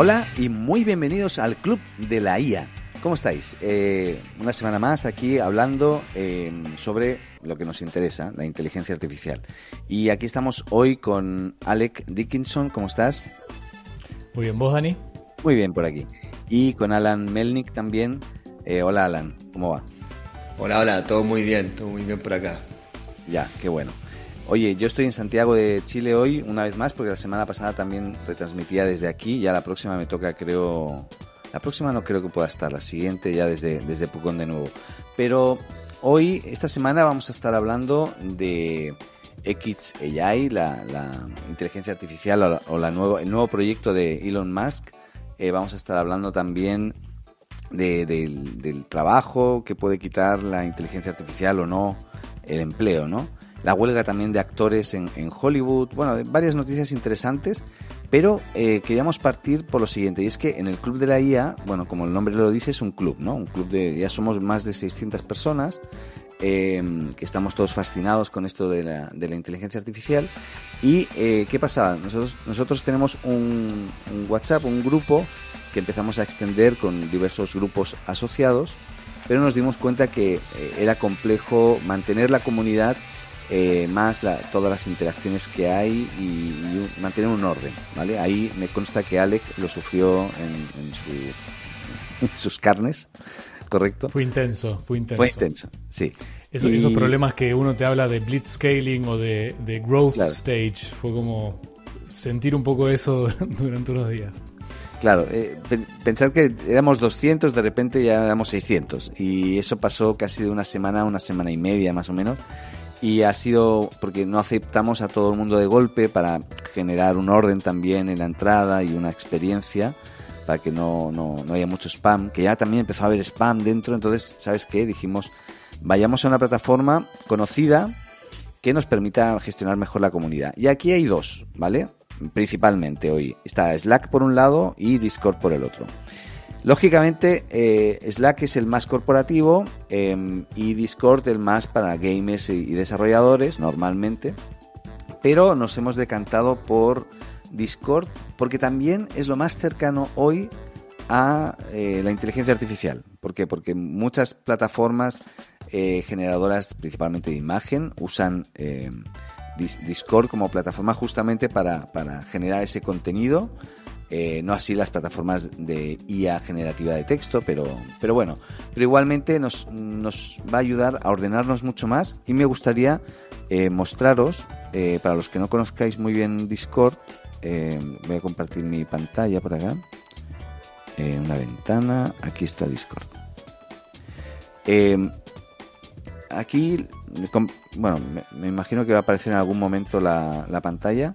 Hola y muy bienvenidos al Club de la IA. ¿Cómo estáis? Eh, una semana más aquí hablando eh, sobre lo que nos interesa, la inteligencia artificial. Y aquí estamos hoy con Alec Dickinson. ¿Cómo estás? Muy bien, ¿vos, Dani? Muy bien por aquí. Y con Alan Melnick también. Eh, hola, Alan. ¿Cómo va? Hola, hola. Todo muy bien. Todo muy bien por acá. Ya, qué bueno. Oye, yo estoy en Santiago de Chile hoy, una vez más, porque la semana pasada también retransmitía desde aquí. Ya la próxima me toca, creo. La próxima no creo que pueda estar, la siguiente ya desde, desde Pucón de nuevo. Pero hoy, esta semana, vamos a estar hablando de XAI, la, la inteligencia artificial o, la, nuevo, el nuevo proyecto de Elon Musk. Eh, vamos a estar hablando también de, del, del trabajo que puede quitar la inteligencia artificial o no, el empleo, ¿no? La huelga también de actores en, Hollywood, bueno, varias noticias interesantes, pero eh, queríamos partir por lo siguiente, y es que en el Club de la IA, bueno, como el nombre lo dice, es un club, ¿no? Un club de, ya somos más de 600 personas, eh, que estamos todos fascinados con esto de la, de la inteligencia artificial. ¿Y eh, qué pasaba? Nosotros, nosotros tenemos un, un WhatsApp, un grupo que empezamos a extender con diversos grupos asociados, pero nos dimos cuenta que era complejo mantener la comunidad eh, más todas las interacciones que hay y, mantener un orden, ¿vale? Ahí me consta que Alec lo sufrió en, sus carnes, ¿correcto? Fue intenso, fue intenso. Fue intenso, sí. Esos problemas que uno te habla de blitzscaling o de, growth stage, fue como sentir un poco eso durante unos días. Claro, eh, pensar que éramos 200, de repente ya éramos 600. Y eso pasó casi de una semana a una semana y media más o menos y ha sido porque no aceptamos a todo el mundo de golpe para generar un orden también en la entrada y una experiencia para que no, no, no haya mucho spam, que ya también empezó a haber spam dentro, entonces, ¿sabes qué? Dijimos, vayamos a una plataforma conocida que nos permita gestionar mejor la comunidad. Y aquí hay dos, ¿vale? Principalmente hoy. Está Slack por un lado y Discord por el otro. Lógicamente, eh, Slack es el más corporativo em, y Discord el más para gamers y, desarrolladores normalmente. Pero nos hemos decantado por Discord porque también es lo más cercano hoy a eh, la inteligencia artificial. ¿Por qué? Porque muchas plataformas eh, generadoras, principalmente de imagen, usan Discord como plataforma justamente para, para generar ese contenido eh, no así las plataformas de IA generativa de texto, pero, pero bueno, pero igualmente nos, va a ayudar a ordenarnos mucho más y me gustaría eh, mostraros, eh, para los que no conozcáis muy bien Discord, voy a compartir mi pantalla por acá, una ventana, aquí está Discord. aquí, bueno, me, imagino que va a aparecer en algún momento la, la pantalla.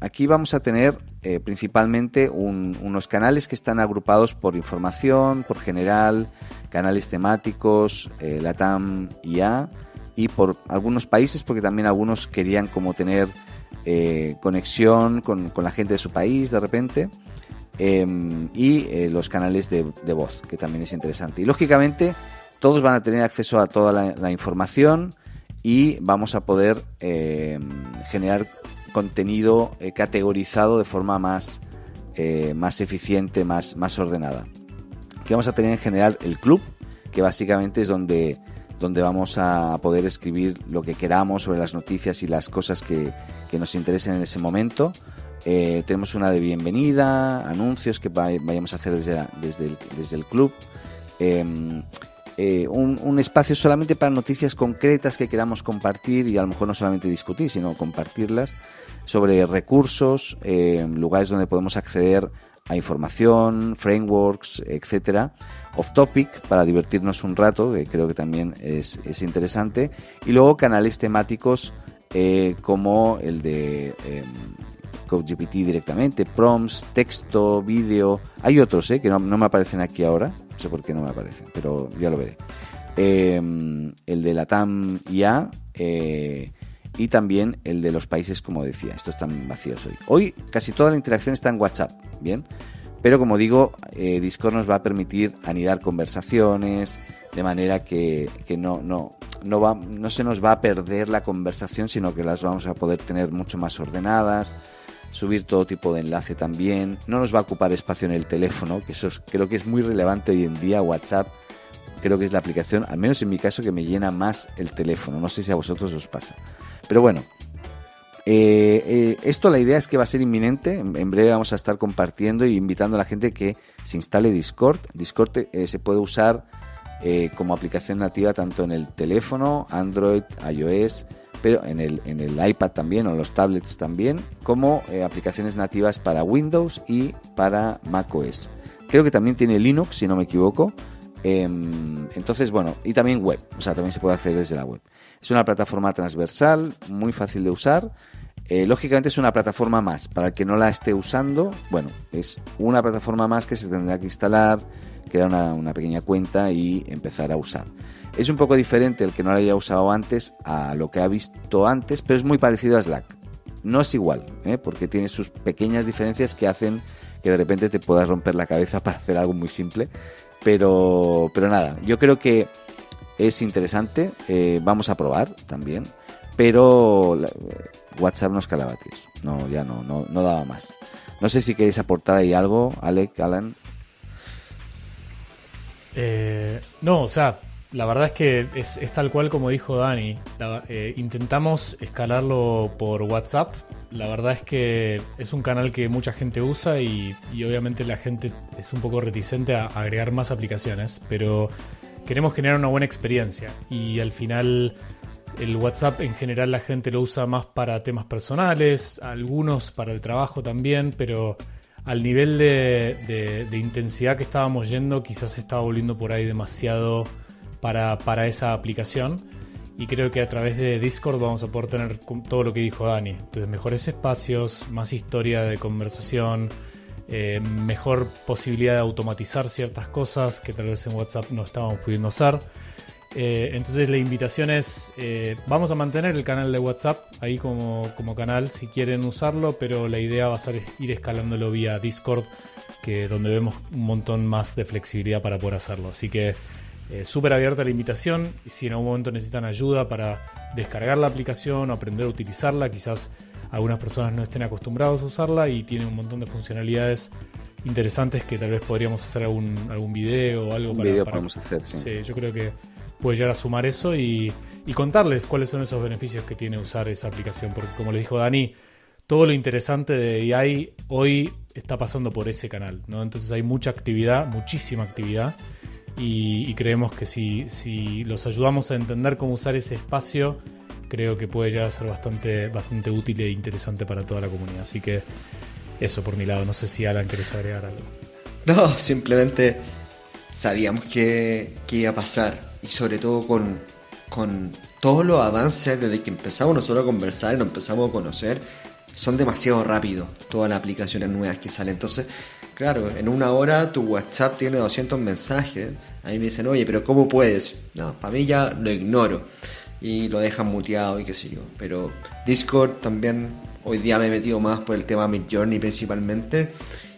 Aquí vamos a tener eh, principalmente unos canales que están agrupados por información, por general, canales temáticos, eh, Latam IA y por algunos países, porque también algunos querían como tener eh, conexión con, la gente de su país de repente. Em, y los canales de, voz, que también es interesante. Y lógicamente todos van a tener acceso a toda la, información y vamos a poder em, generar contenido eh, categorizado de forma más, eh, más eficiente, más, más ordenada. Aquí vamos a tener en general el club, que básicamente es donde, donde vamos a poder escribir lo que queramos sobre las noticias y las cosas que, nos interesen en ese momento. Eh, tenemos una de bienvenida, anuncios que vayamos a hacer desde, desde, el, desde el club. Em, un, espacio solamente para noticias concretas que queramos compartir y a lo mejor no solamente discutir, sino compartirlas sobre recursos, eh, lugares donde podemos acceder a información, frameworks, etcétera. Off topic para divertirnos un rato, que creo que también es, interesante. Y luego canales temáticos eh, como el de eh, CodeGPT directamente, prompts, texto, vídeo. Hay otros eh, que no, me aparecen aquí ahora, no sé por qué no me aparecen, pero ya lo veré. el de la TAM IA, y también el de los países, como decía. Estos están vacíos hoy. Hoy casi toda la interacción está en WhatsApp, ¿bien? Pero como digo, eh, Discord nos va a permitir anidar conversaciones de manera que, no, no, no, va, no se nos va a perder la conversación, sino que las vamos a poder tener mucho más ordenadas. subir todo tipo de enlace también. No nos va a ocupar espacio en el teléfono, que eso creo que es muy relevante hoy en día. WhatsApp creo que es la aplicación, al menos en mi caso, que me llena más el teléfono. No sé si a vosotros os pasa. Pero bueno, eh, eh, esto la idea es que va a ser inminente. En, breve vamos a estar compartiendo e invitando a la gente que se instale Discord. Discord eh, se puede usar como aplicación nativa tanto en el teléfono, Android, iOS, pero en el, en el iPad también o los tablets también, como aplicaciones nativas para Windows y para macOS. Creo que también tiene Linux, si no me equivoco. Em, entonces, bueno, y también web, o sea, también se puede hacer desde la web. Es una plataforma transversal, muy fácil de usar. Eh, lógicamente es una plataforma más. Para el que no la esté usando, bueno, es una plataforma más que se tendrá que instalar, crear una, pequeña cuenta y empezar a usar. Es un poco diferente el que no la haya usado antes a lo que ha visto antes, pero es muy parecido a Slack. No es igual, ¿eh? porque tiene sus pequeñas diferencias que hacen que de repente te puedas romper la cabeza para hacer algo muy simple. Pero, pero nada, yo creo que es interesante. Eh, vamos a probar también. Pero WhatsApp nos calaba, No, ya no, no, no daba más. No sé si queréis aportar ahí algo, Alec, Alan. Eh, no, o sea, la verdad es que es, tal cual como dijo Dani. Eh, intentamos escalarlo por WhatsApp. La verdad es que es un canal que mucha gente usa y, y obviamente la gente es un poco reticente a agregar más aplicaciones, pero queremos generar una buena experiencia y al final el WhatsApp en general la gente lo usa más para temas personales, algunos para el trabajo también, pero al nivel de, intensidad que estábamos yendo quizás se estaba volviendo por ahí demasiado para, para esa aplicación. Y creo que a través de Discord vamos a poder tener todo lo que dijo Dani. Entonces, mejores espacios, más historia de conversación, eh, mejor posibilidad de automatizar ciertas cosas que tal vez en WhatsApp no estábamos pudiendo hacer. Eh, entonces la invitación es, eh, vamos a mantener el canal de WhatsApp ahí como, como, canal si quieren usarlo, pero la idea va a ser ir escalándolo vía Discord, que donde vemos un montón más de flexibilidad para poder hacerlo. Así que súper abierta la invitación. Y si en algún momento necesitan ayuda para descargar la aplicación o aprender a utilizarla, quizás algunas personas no estén acostumbrados a usarla y tiene un montón de funcionalidades interesantes que tal vez podríamos hacer algún, algún video o algo un video podemos hacer, sí. sí. yo creo que puede llegar a sumar eso y, y, contarles cuáles son esos beneficios que tiene usar esa aplicación, porque como le dijo Dani, todo lo interesante de AI hoy está pasando por ese canal, ¿no? Entonces hay mucha actividad, muchísima actividad. Y, creemos que si, si los ayudamos a entender cómo usar ese espacio, creo que puede llegar a ser bastante, bastante útil e interesante para toda la comunidad. Así que eso por mi lado. No sé si Alan quieres agregar algo. No, simplemente sabíamos que, iba a pasar. Y sobre todo con, con todos los avances desde que empezamos nosotros a conversar y nos empezamos a conocer, son demasiado rápidos todas las aplicaciones nuevas que salen. Entonces, claro, en una hora tu WhatsApp tiene 200 mensajes. Ahí me dicen, oye, pero ¿cómo puedes? No, para mí ya lo ignoro y lo dejan muteado y qué sé yo. Pero Discord también hoy día me he metido más por el tema Midjourney principalmente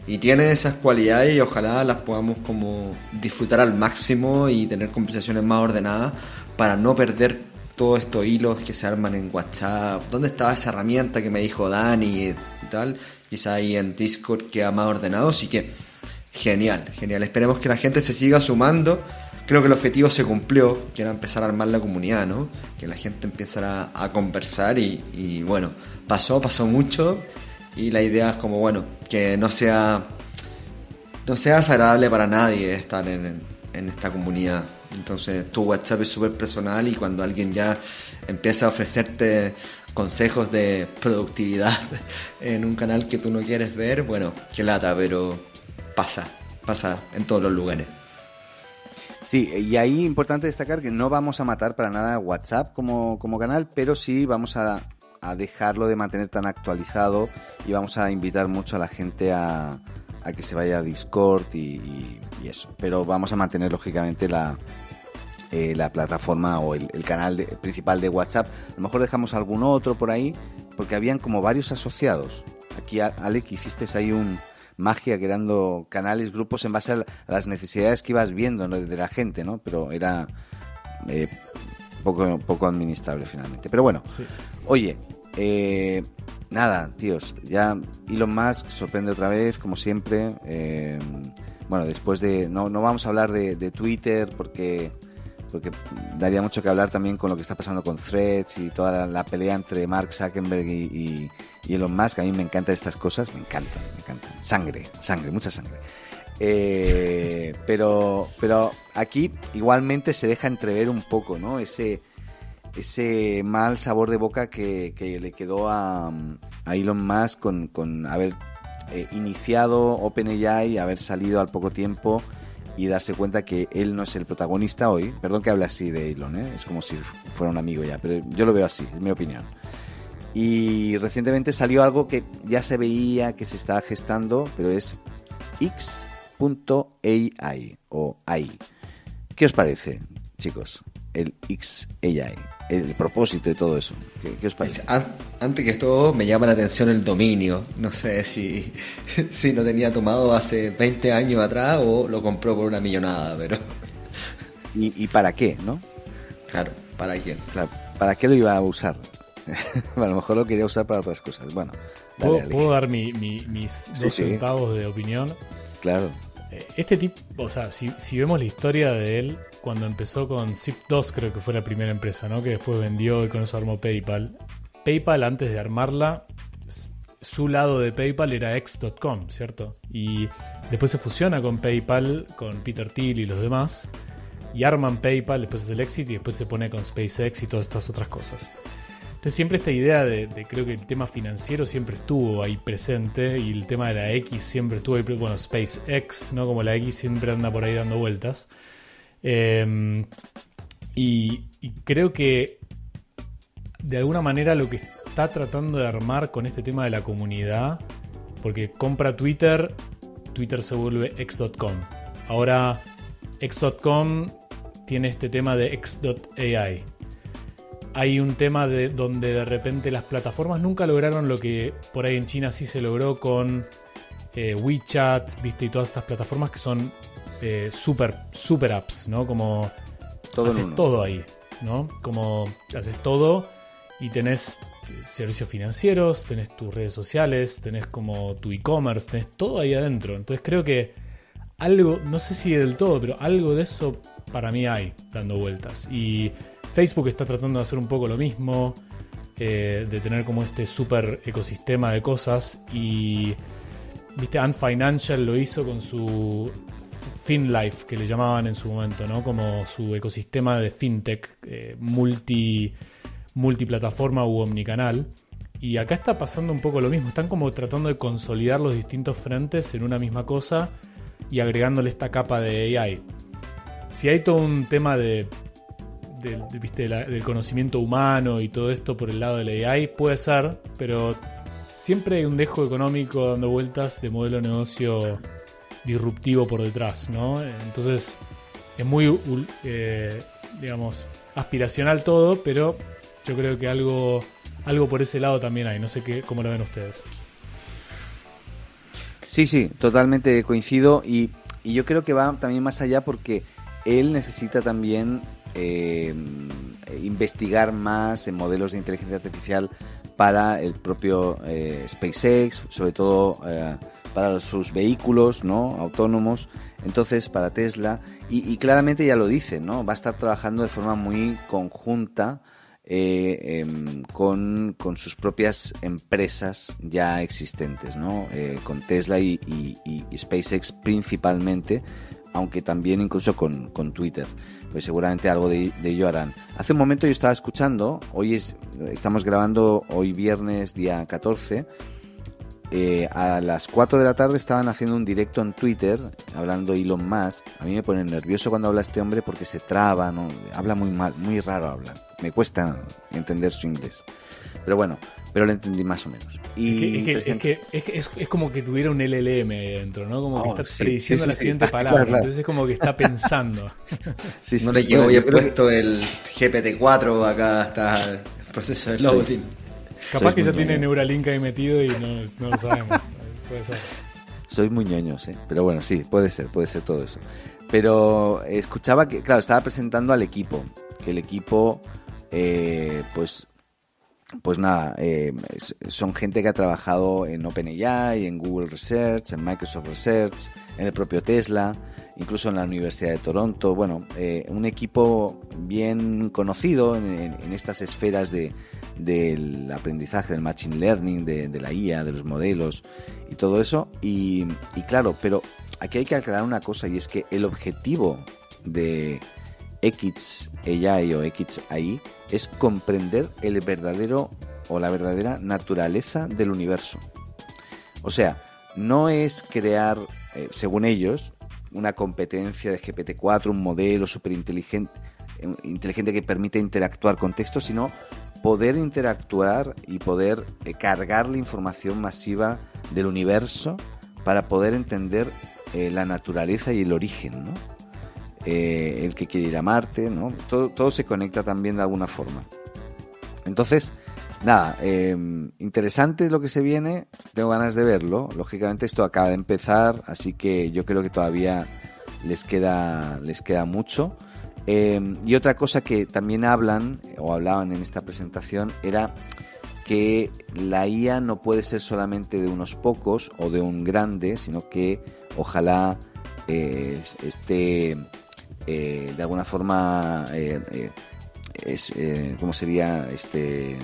y tiene esas cualidades y ojalá las podamos como disfrutar al máximo y tener conversaciones más ordenadas para no perder todos estos hilos que se arman en WhatsApp. ¿Dónde estaba esa herramienta que me dijo Dani y tal? Quizá ahí en Discord queda más ordenado, así que genial, genial. Esperemos que la gente se siga sumando creo que el objetivo se cumplió, que era empezar a armar la comunidad, ¿no? Que la gente empezara a, conversar y, bueno, pasó, pasó mucho y la idea es como, bueno, que no sea, no sea desagradable para nadie estar en, en esta comunidad. Entonces tu WhatsApp es súper personal y cuando alguien ya empieza a ofrecerte consejos de productividad en un canal que tú no quieres ver, bueno, qué lata, pero pasa, pasa en todos los lugares. Sí, y ahí importante destacar que no vamos a matar para nada WhatsApp como, como canal, pero sí vamos a, dejarlo de mantener tan actualizado y vamos a invitar mucho a la gente a, que se vaya a Discord y, eso. Pero vamos a mantener lógicamente la, eh, la plataforma o el, canal principal de WhatsApp. A lo mejor dejamos algún otro por ahí, porque habían como varios asociados. Aquí, Alec, hiciste ahí un, magia creando canales, grupos en base a, las necesidades que ibas viendo de la gente, ¿no? Pero era eh, poco, poco administrable finalmente. Pero bueno, oye, Eh, nada, tíos, ya Elon Musk sorprende otra vez, como siempre. Eh, bueno, después de... No, no vamos a hablar de, de Twitter porque porque daría mucho que hablar también con lo que está pasando con Threads y toda la, pelea entre Mark Zuckerberg y, Elon Musk. A mí me encantan estas cosas, me encantan, me encantan. Sangre, sangre, mucha sangre. Eh, pero, pero aquí igualmente se deja entrever un poco, ¿no? Ese, ese mal sabor de boca que, le quedó a, a Elon Musk con, con haber eh, iniciado OpenAI, haber salido al poco tiempo y darse cuenta que él no es el protagonista hoy. Perdón que hable así de Elon, ¿eh? es como si fuera un amigo ya, pero yo lo veo así, es mi opinión. Y recientemente salió algo que ya se veía que se estaba gestando, pero es X.ai o AI. ¿Qué os parece, chicos? El XAI el propósito de todo eso. ¿Qué, os parece? Antes que todo, me llama la atención el dominio. No sé si, si lo tenía tomado hace 20 años atrás o lo compró por una millonada, pero. ¿Y, para qué, no? Claro, ¿para quién? Claro, ¿para qué lo iba a usar? a lo mejor lo quería usar para otras cosas. Bueno, ¿Puedo, dar mis dos centavos de opinión? Claro. Eh, este tipo, o sea, si, si, vemos la historia de él, cuando empezó con Zip2, creo que fue la primera empresa, ¿no? Que después vendió y con eso armó PayPal. PayPal, antes de armarla, su lado de PayPal era X.com, ¿cierto? Y después se fusiona con PayPal, con Peter Thiel y los demás, y arman PayPal, después es el éxito y después se pone con SpaceX y todas estas otras cosas. Entonces siempre esta idea de, creo que el tema financiero siempre estuvo ahí presente y el tema de la X siempre estuvo ahí, bueno, SpaceX, ¿no? Como la X siempre anda por ahí dando vueltas. Em, y, creo que de alguna manera lo que está tratando de armar con este tema de la comunidad, porque compra Twitter, Twitter se vuelve x.com. Ahora x.com tiene este tema de x.ai hay un tema de donde de repente las plataformas nunca lograron lo que por ahí en China sí se logró con eh, WeChat, viste, y todas estas plataformas que son eh, super, super apps, ¿no? Como todo haces todo ahí, ¿no? Como haces todo y tenés servicios financieros, tenés tus redes sociales, tenés como tu e-commerce, tenés todo ahí adentro. Entonces creo que algo, no sé si del todo, pero algo de eso para mí hay dando vueltas. Y Facebook está tratando de hacer un poco lo mismo, eh, de tener como este super ecosistema de cosas y, viste, Ant Financial lo hizo con su FinLife, que le llamaban en su momento, ¿no? Como su ecosistema de fintech eh, multi, multiplataforma u omnicanal. Y acá está pasando un poco lo mismo. Están como tratando de consolidar los distintos frentes en una misma cosa y agregándole esta capa de AI. Si hay todo un tema de del, conocimiento humano y todo esto por el lado de la AI, puede ser, pero siempre hay un dejo económico dando vueltas de modelo de negocio disruptivo por detrás, ¿no? Entonces es muy, eh, digamos, aspiracional todo, pero yo creo que algo, algo por ese lado también hay. No sé qué, cómo lo ven ustedes. Sí, sí, totalmente coincido y, y yo creo que va también más allá porque él necesita también eh, investigar más en modelos de inteligencia artificial para el propio eh, SpaceX, sobre todo eh, para sus vehículos ¿no? autónomos, entonces para Tesla, y, claramente ya lo dice, ¿no? va a estar trabajando de forma muy conjunta em, con, sus propias empresas ya existentes, ¿no? con Tesla y, SpaceX principalmente, aunque también incluso con, con Twitter pues seguramente algo de, ello harán. Hace un momento yo estaba escuchando, hoy es, estamos grabando hoy viernes día 14, eh, a las 4 de la tarde estaban haciendo un directo en Twitter hablando Elon Musk. A mí me pone nervioso cuando habla este hombre porque se traba, ¿no? habla muy mal, muy raro habla. Me cuesta entender su inglés. Pero bueno, pero lo entendí más o menos. Y es, que, es, es, como que tuviera un LLM ahí dentro, ¿no? Como que oh, está prediciendo la siguiente palabra. Entonces es como que está pensando. no le llegó he puesto el GPT-4, acá está el proceso de loading. Capaz que ya tiene Neuralink ahí metido y no, no lo sabemos. puede ser. Soy muy ñoño, sí. Pero bueno, sí, puede ser, puede ser todo eso. Pero escuchaba que, claro, estaba presentando al equipo. Que el equipo, eh, pues pues nada, eh, son gente que ha trabajado en OpenAI, en Google Research, en Microsoft Research, en el propio Tesla, incluso en la Universidad de Toronto. Bueno, eh, un equipo bien conocido en, estas esferas de, del aprendizaje, del machine learning, de, la IA, de los modelos y todo eso. Y, y claro, pero aquí hay que aclarar una cosa y es que el objetivo de XAI o XAI es comprender el verdadero o la verdadera naturaleza del universo. O sea, no es crear, eh, según ellos, una competencia de GPT-4, un modelo súper inteligente, eh, inteligente que permite interactuar con texto, sino poder interactuar y poder eh, cargar la información masiva del universo para poder entender la naturaleza y el origen, ¿no? Eh, el que quiere ir a Marte, ¿no? Todo, todo, se conecta también de alguna forma. Entonces, nada, em, interesante lo que se viene, tengo ganas de verlo. Lógicamente esto acaba de empezar, así que yo creo que todavía les queda, les queda mucho. Em, y otra cosa que también hablan o hablaban en esta presentación era que la IA no puede ser solamente de unos pocos o de un grande, sino que ojalá eh, esté eh, de alguna forma eh, eh, es cómo sería este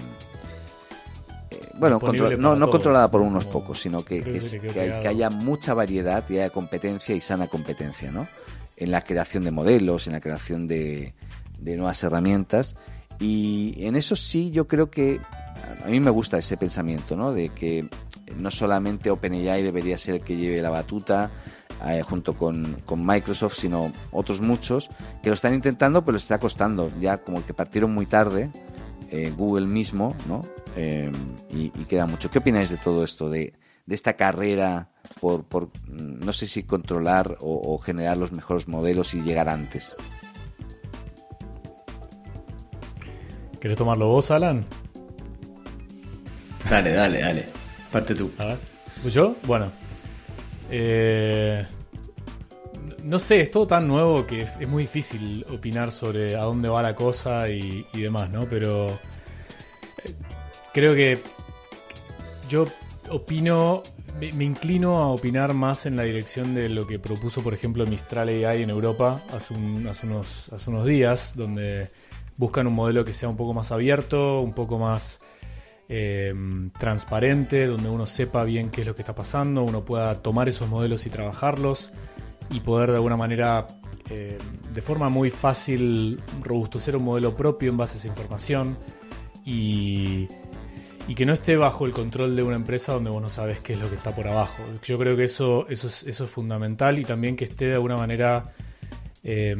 bueno no, no controlada por unos pocos sino que, que, haya mucha variedad y haya competencia y sana competencia ¿no? en la creación de modelos en la creación de, de nuevas herramientas y en eso sí yo creo que a mí me gusta ese pensamiento, ¿no? De que no solamente OpenAI debería ser el que lleve la batuta, eh, junto con, Microsoft, sino otros muchos que lo están intentando, pero les está costando. Ya como que partieron muy tarde, eh, Google mismo, ¿no? Eh, y, queda mucho. ¿Qué opináis de todo esto, de, esta carrera por, por, no sé si controlar o, generar los mejores modelos y llegar antes? ¿Quieres tomarlo vos, Alan? Dale, dale, dale. Parte tú. A ver. ¿Yo? Bueno. Eh, no sé, es todo tan nuevo que es, muy difícil opinar sobre a dónde va la cosa y, demás, ¿no? Pero eh, creo que yo opino, me, inclino a opinar más en la dirección de lo que propuso, por ejemplo, Mistral AI en Europa hace, unos, hace unos días, donde buscan un modelo que sea un poco más abierto, un poco más eh, transparente, donde uno sepa bien qué es lo que está pasando, uno pueda tomar esos modelos y trabajarlos y poder de alguna manera, eh, de forma muy fácil, robustecer un modelo propio en base a esa información y, que no esté bajo el control de una empresa donde vos no sabes qué es lo que está por abajo. Yo creo que eso, eso, es, eso es fundamental y también que esté de alguna manera eh,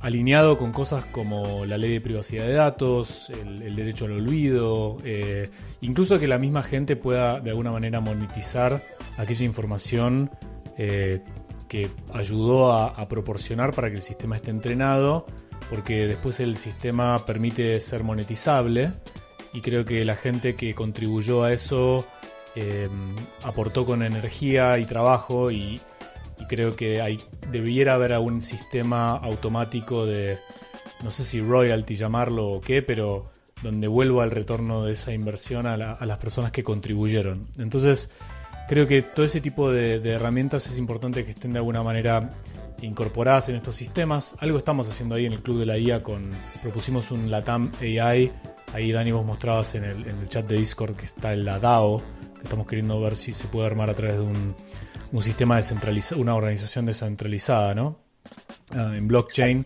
alineado con cosas como la ley de privacidad de datos, el, derecho al olvido, eh, incluso que la misma gente pueda de alguna manera monetizar aquella información que ayudó a, proporcionar para que el sistema esté entrenado, porque después el sistema permite ser monetizable y creo que la gente que contribuyó a eso em, aportó con energía y trabajo y, creo que hay, debiera haber un sistema automático de, no sé si royalty llamarlo o qué, pero donde vuelva el retorno de esa inversión a, las personas que contribuyeron. Entonces, creo que todo ese tipo de, herramientas es importante que estén de alguna manera incorporadas en estos sistemas. Algo estamos haciendo ahí en el Club de la IA con. Propusimos un Latam AI. Ahí Dani vos mostrabas en el, en chat de Discord que está el la DAO, que estamos queriendo ver si se puede armar a través de un, un sistema descentralizado, una organización descentralizada, ¿no? Ah, en blockchain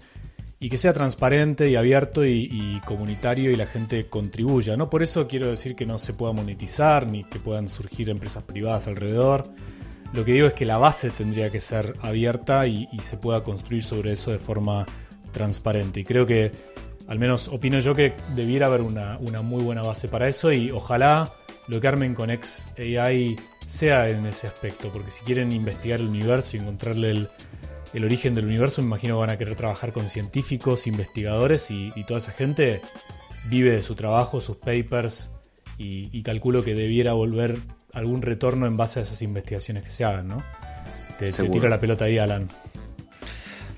y que sea transparente y abierto y, comunitario y la gente contribuya. No por eso quiero decir que no se pueda monetizar ni que puedan surgir empresas privadas alrededor. Lo que digo es que la base tendría que ser abierta y, se pueda construir sobre eso de forma transparente. Y creo que, al menos opino yo que debiera haber una, una muy buena base para eso y ojalá lo que armen con XAI sea en ese aspecto, porque si quieren investigar el universo y encontrarle el, el origen del universo, me imagino que van a querer trabajar con científicos, investigadores y, toda esa gente vive de su trabajo, sus papers y, calculo que debiera volver algún retorno en base a esas investigaciones que se hagan, ¿no? Te, tiro la pelota ahí, Alan.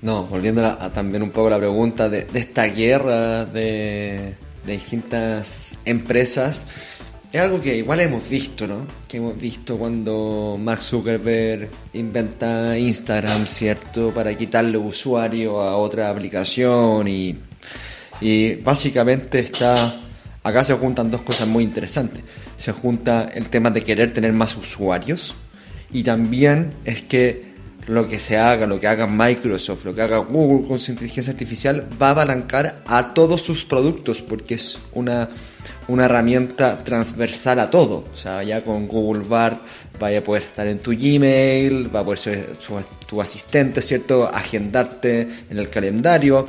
No, volviendo a, también un poco a la pregunta de, esta guerra de, de distintas empresas, es algo que igual hemos visto, ¿no? Que hemos visto cuando Mark Zuckerberg inventa Instagram, ¿cierto? Para quitarle usuario a otra aplicación y, y básicamente está... Acá se juntan dos cosas muy interesantes. Se junta el tema de querer tener más usuarios y también es que lo que se haga, lo que haga Microsoft, lo que haga Google con su inteligencia artificial, va a apalancar a todos sus productos, porque es una, una herramienta transversal a todo. O sea, ya con Google Bart vaya a poder estar en tu Gmail, va a poder ser tu asistente, ¿cierto? Agendarte en el calendario.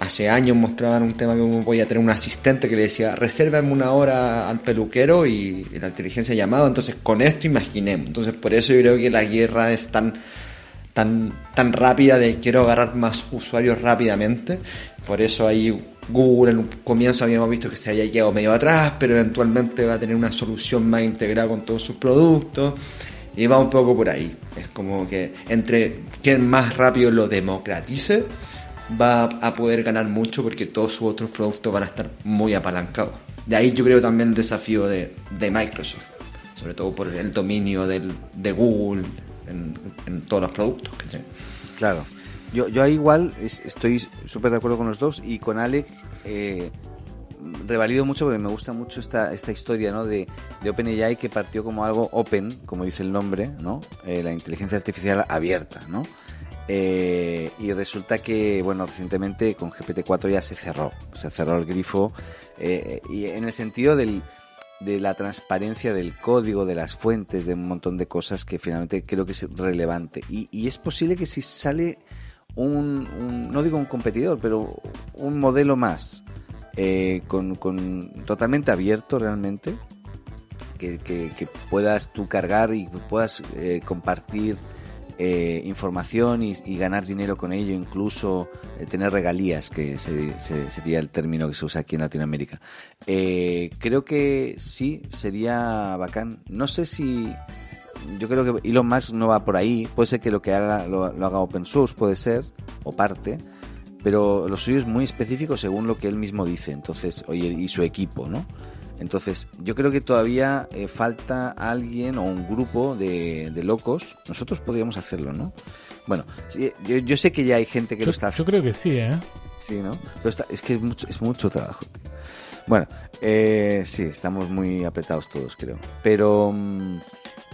Hace años mostraban un tema que voy a tener un asistente que le decía, resérvame una hora al peluquero y, y la inteligencia llamaba. Entonces, con esto imaginemos. Entonces, por eso yo creo que la guerra es tan tan, tan rápida de quiero agarrar más usuarios rápidamente. Por eso ahí Google en un comienzo habíamos visto que se había llegado medio atrás, pero eventualmente va a tener una solución más integrada con todos sus productos. Y va un poco por ahí. Es como que entre quien más rápido lo democratice, va a poder ganar mucho porque todos sus otros productos van a estar muy apalancados. De ahí yo creo también el desafío de, de Microsoft, sobre todo por el dominio del, de Google en, todos los productos. Claro. Yo, yo ahí igual estoy súper de acuerdo con los dos y con Alec eh, revalido mucho porque me gusta mucho esta, esta historia ¿no? de, de OpenAI que partió como algo open, como dice el nombre, ¿no? Eh, la inteligencia artificial abierta, ¿no? Eh, y resulta que, bueno, recientemente con GPT-4 ya se cerró, se cerró el grifo, y en el sentido del, de la transparencia del código, de las fuentes, de un montón de cosas que finalmente creo que es relevante. Y, es posible que si sale un, no digo un competidor, pero un modelo más, eh, con, totalmente abierto realmente, que, puedas tú cargar y puedas eh, compartir eh, información y, ganar dinero con ello, incluso eh, tener regalías, que sería el término que se usa aquí en Latinoamérica. Eh, creo que sí, sería bacán. No sé si... Yo creo que Elon Musk no va por ahí. Puede ser que lo que haga lo, haga open source, puede ser, o parte, pero lo suyo es muy específico según lo que él mismo dice. Entonces, oye, y su equipo, ¿no? Entonces, yo creo que todavía eh, falta alguien o un grupo de, locos. Nosotros podríamos hacerlo, ¿no? Bueno, yo, sé que ya hay gente que lo está haciendo. Yo creo que sí, ¿eh? Sí, ¿no? Pero es que es mucho, es mucho trabajo. Bueno, eh, sí, estamos muy apretados todos, creo. Pero, mm,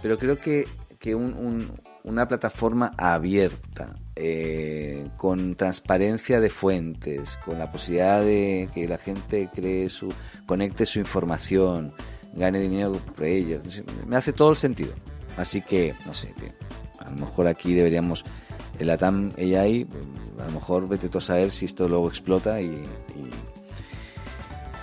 pero creo que, que un, una plataforma abierta, eh, con transparencia de fuentes, con la posibilidad de que la gente cree su, conecte su información, gane dinero por ello. Me hace todo el sentido. Así que, no sé, a lo mejor aquí deberíamos, el ATAM AI, a lo mejor vete tú a saber si esto luego explota y, y,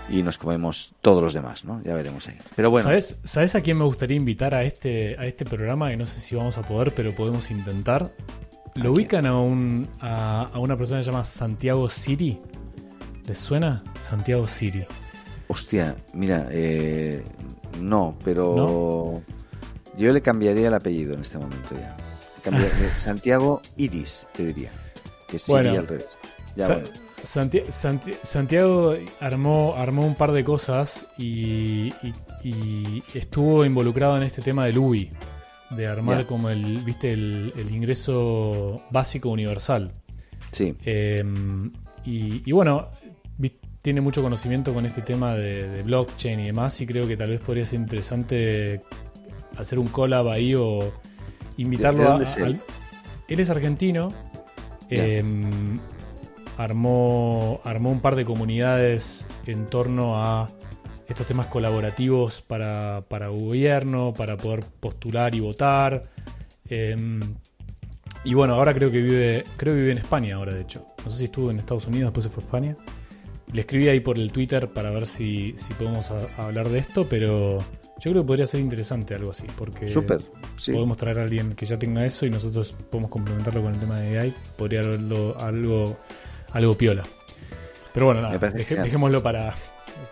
nos comemos todos los demás, ¿no? Ya veremos ahí. Pero bueno. ¿Sabes, ¿Sabes a quién me gustaría invitar a este, a este programa? Que no sé si vamos a poder, pero podemos intentar. ¿Lo ubican a, un, a, una persona que se llama Santiago Siri? ¿Les suena? Santiago Siri. Hostia, mira, eh, no, pero yo le cambiaría el apellido en este momento ya. Santiago Iris, te diría. Que Siri al revés. Santiago armó, armó un par de cosas y, estuvo involucrado en este tema del UI de armar como el, viste, el, ingreso básico universal. Sí. Em, y, bueno, tiene mucho conocimiento con este tema de, blockchain y demás, y creo que tal vez podría ser interesante hacer un collab ahí o invitarlo a, él? es argentino. Armó, armó un par de comunidades en torno a estos temas colaborativos para, para gobierno, para poder postular y votar. Em, y bueno, ahora creo que vive, creo que vive en España ahora, de hecho. No sé si estuvo en Estados Unidos, después se fue a España. Le escribí ahí por el Twitter para ver si, si podemos hablar de esto, pero yo creo que podría ser interesante algo así, porque podemos traer a alguien que ya tenga eso y nosotros podemos complementarlo con el tema de AI. Podría haberlo algo, algo piola. Pero bueno, nada, dejémoslo para,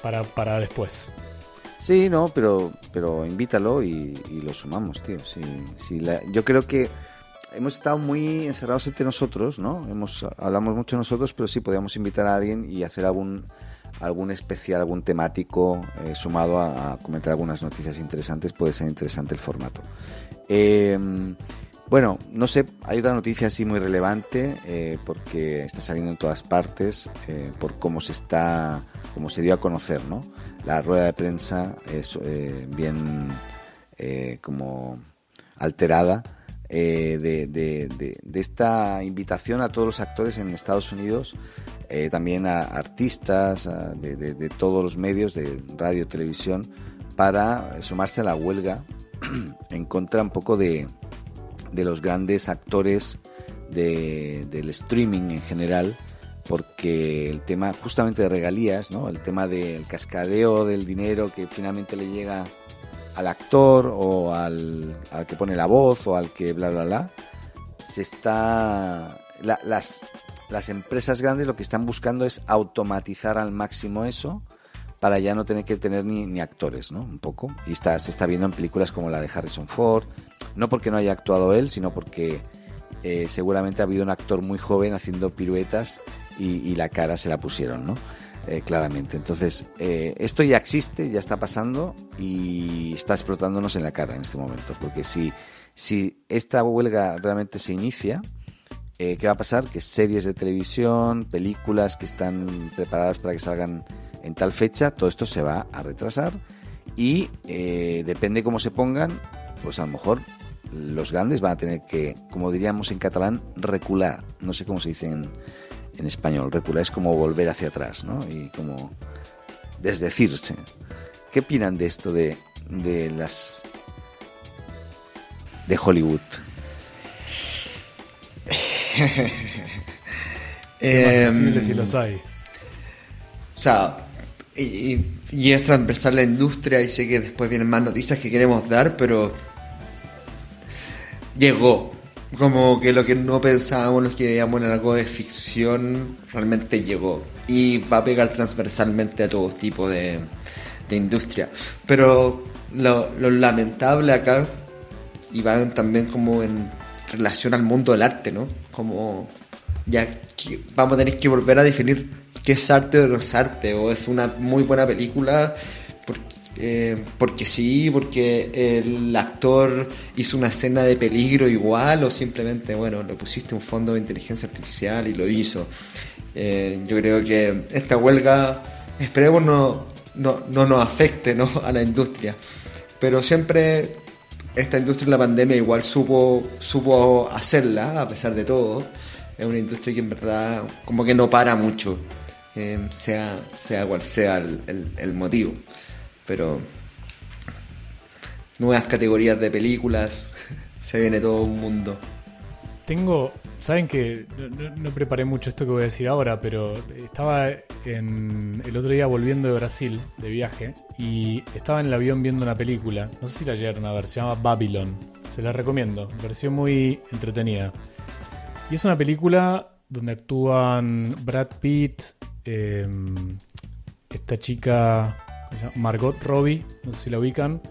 para, para después. Sí, no, pero, pero invítalo y, lo sumamos, tío. Sí, sí, yo creo que hemos estado muy encerrados entre nosotros, ¿no? Hemos, hablamos mucho nosotros, pero sí podríamos invitar a alguien y hacer algún, algún especial, algún temático eh, sumado a, comentar algunas noticias interesantes, puede ser interesante el formato. Em, bueno, no sé, hay otra noticia así muy relevante eh, porque está saliendo en todas partes eh, por cómo se está, cómo se dio a conocer, ¿no? La rueda de prensa es bien como alterada de, esta invitación a todos los actores en Estados Unidos eh, también a artistas de, todos los medios, de radio, televisión, para sumarse a la huelga en contra un poco de, los grandes actores del streaming en general, porque el tema justamente de regalías, ¿no? el tema del cascadeo del dinero que finalmente le llega al actor o al, al que pone la voz o al que bla bla bla, se está... las, las empresas grandes lo que están buscando es automatizar al máximo eso para ya no tener que tener ni, actores, ¿no? Un poco. Y está, se está viendo en películas como la de Harrison Ford, no porque no haya actuado él, sino porque eh, seguramente ha habido un actor muy joven haciendo piruetas y, la cara se la pusieron, ¿no? Eh, claramente. Entonces, eh, esto ya existe, ya está pasando y está explotándonos en la cara en este momento, porque si, si esta huelga realmente se inicia, ¿qué va a pasar? Que series de televisión, películas que están preparadas para que salgan en tal fecha, todo esto se va a retrasar y depende cómo se pongan, pues a lo mejor los grandes van a tener que, como diríamos en catalán, recular. No sé cómo se dice en, en español. Recular es como volver hacia atrás, ¿no? Y como desdecirse. ¿Qué opinan de esto de, de las de Hollywood? eh, si los hay. O sea, y, es transversal la industria y sé que después vienen más noticias que queremos dar, pero llegó. Como que lo que no pensábamos, los que veíamos en algo de ficción, realmente llegó. Y va a pegar transversalmente a todo tipo de, industria. Pero lo, lamentable acá, y va también como en relación al mundo del arte, ¿no? Como ya vamos a tener que volver a definir qué es arte o no es arte, o es una muy buena película eh, porque sí, porque el actor hizo una escena de peligro igual, o simplemente, bueno, le pusiste un fondo de inteligencia artificial y lo hizo. Eh, yo creo que esta huelga, esperemos no, no, no nos afecte a la industria, pero siempre esta industria en la pandemia igual supo, supo hacerla, a pesar de todo. Es una industria que en verdad como que no para mucho, eh, sea, sea cual sea el, motivo. Pero nuevas categorías de películas, se viene todo un mundo. Tengo, saben que no, preparé mucho esto que voy a decir ahora, pero estaba en, el otro día volviendo de Brasil, de viaje, y estaba en el avión viendo una película, no sé si la llegaron a ver, se llama Babylon, se la recomiendo, versión muy entretenida. Y es una película donde actúan Brad Pitt, em, esta chica Margot Robbie, no sé si la ubican,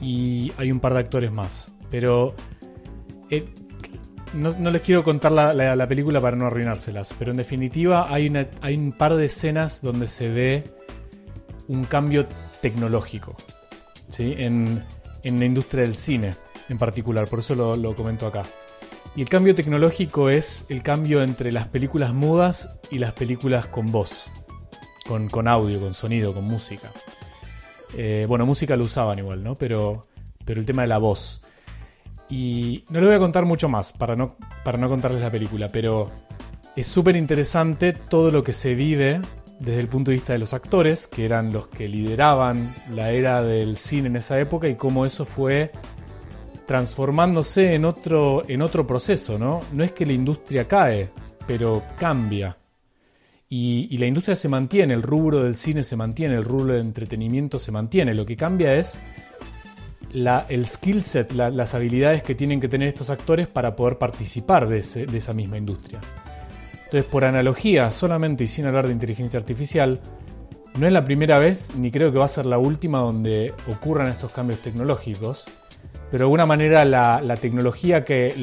y hay un par de actores más. Pero eh, no, les quiero contar la, película para no arruinárselas, pero en definitiva hay, un par de escenas donde se ve un cambio tecnológico ¿sí? en, la industria del cine en particular, por eso lo, comento acá. Y el cambio tecnológico es el cambio entre las películas mudas y las películas con voz, con, audio, con sonido, con música. Eh, bueno, música lo usaban igual, ¿no? Pero, pero el tema de la voz. Y no les voy a contar mucho más para no, para no contarles la película, pero es súper interesante todo lo que se vive desde el punto de vista de los actores, que eran los que lideraban la era del cine en esa época y cómo eso fue transformándose en otro, en otro proceso, ¿no? No es que la industria cae, pero cambia. Y, y, la industria se mantiene, el rubro del cine se mantiene, el rubro de entretenimiento se mantiene. Lo que cambia es el skill set, las habilidades que tienen que tener estos actores para poder participar de, esa misma industria. Entonces, por analogía, solamente y sin hablar de inteligencia artificial, no es la primera vez, ni creo que va a ser la última donde ocurran estos cambios tecnológicos, pero de alguna manera la, tecnología que,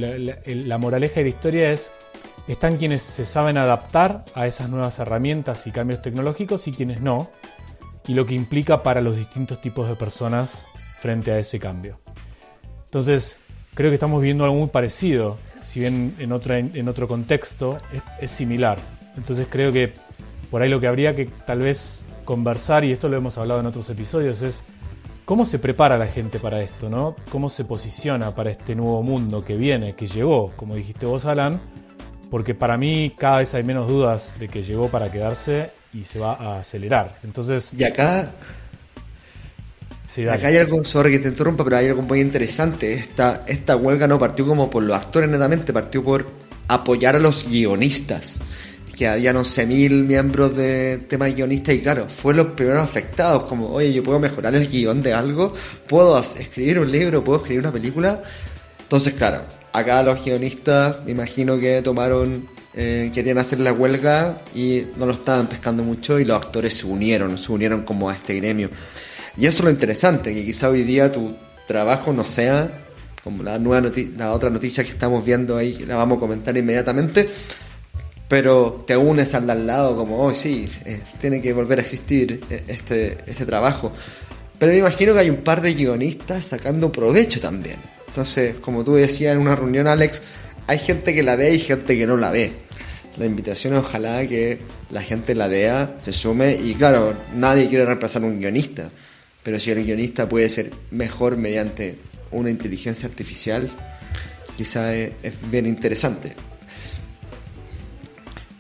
la, moraleja de la historia es, están quienes se saben adaptar a esas nuevas herramientas y cambios tecnológicos y quienes no, y lo que implica para los distintos tipos de personas frente a ese cambio. Entonces, creo que estamos viendo algo muy parecido, si bien en, otra, en otro contexto es, similar. Entonces creo que por ahí lo que habría que tal vez conversar, y esto lo hemos hablado en otros episodios, es cómo se prepara la gente para esto, ¿no? Cómo se posiciona para este nuevo mundo que viene, que llegó, como dijiste vos, Alan, porque para mí cada vez hay menos dudas de que llegó para quedarse y se va a acelerar. Entonces. Y acá. acá hay algo, sorry que te interrumpa, pero hay algo muy interesante. Esta, esta huelga no partió como por los actores netamente, partió por apoyar a los guionistas. Que habían 11.000 miembros de temas guionistas y claro, fue los primeros afectados, como, oye, yo puedo mejorar el guion de algo, puedo escribir un libro, puedo escribir una película. Entonces, claro, acá los guionistas, me imagino que tomaron, eh, querían hacer la huelga y no lo estaban pescando mucho y los actores se unieron, se unieron como a este gremio. Y eso es lo interesante, que quizá hoy día tu trabajo no sea como la nueva la otra noticia que estamos viendo ahí, la vamos a comentar inmediatamente, pero te unes al de al lado como, oh sí, eh, tiene que volver a existir eh, este, este trabajo. Pero me imagino que hay un par de guionistas sacando provecho también. Entonces, como tú decías en una reunión, Alex, hay gente que la ve y gente que no la ve. La invitación es ojalá que la gente la vea, se sume y claro, nadie quiere reemplazar a un guionista, pero si el guionista puede ser mejor mediante una inteligencia artificial, quizá es, bien interesante.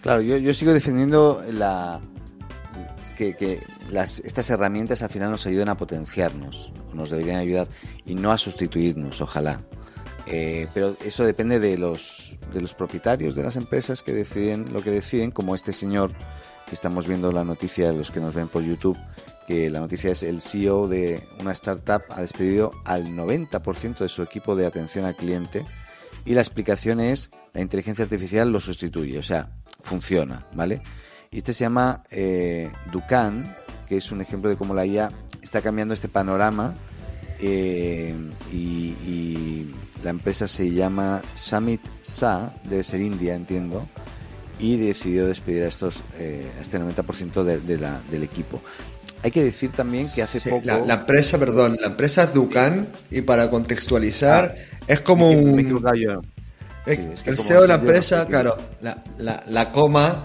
Claro, yo, sigo defendiendo la, que, estas herramientas al final nos ayuden a potenciarnos, nos deberían ayudar y no a sustituirnos, ojalá. Eh, pero eso depende de los, de los propietarios de las empresas que deciden lo que deciden, como este señor que estamos viendo la noticia, los que nos ven por YouTube, que la noticia es el CEO de una startup ha despedido al 90% de su equipo de atención al cliente y la explicación es la inteligencia artificial lo sustituye, o sea, funciona, ¿vale? Y este se llama eh, Ducan, que es un ejemplo de cómo la IA está cambiando este panorama eh, y, la empresa se llama Summit Sa, debe ser India, entiendo, y decidió despedir a estos eh, a este 90% de, la, del equipo. Hay que decir también que hace poco... La, empresa, perdón, la empresa es Ducan y para contextualizar ah, es como un... Me el CEO de la empresa, claro, la, la, la coma,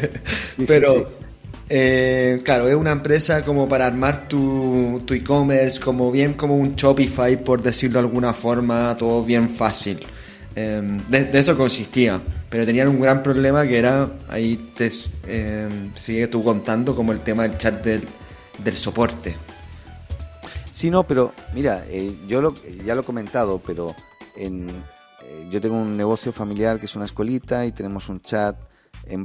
pero eh, claro, es una empresa como para armar tu, tu e-commerce, como bien como un Shopify, por decirlo de alguna forma, todo bien fácil. Em, de, eso consistía, pero tenían un gran problema que era, ahí te em, sigue tú contando, como el tema del chat del, soporte. Sí, no, pero mira, eh, yo lo, ya lo he comentado, pero en, eh, yo tengo un negocio familiar que es una escuelita y tenemos un chat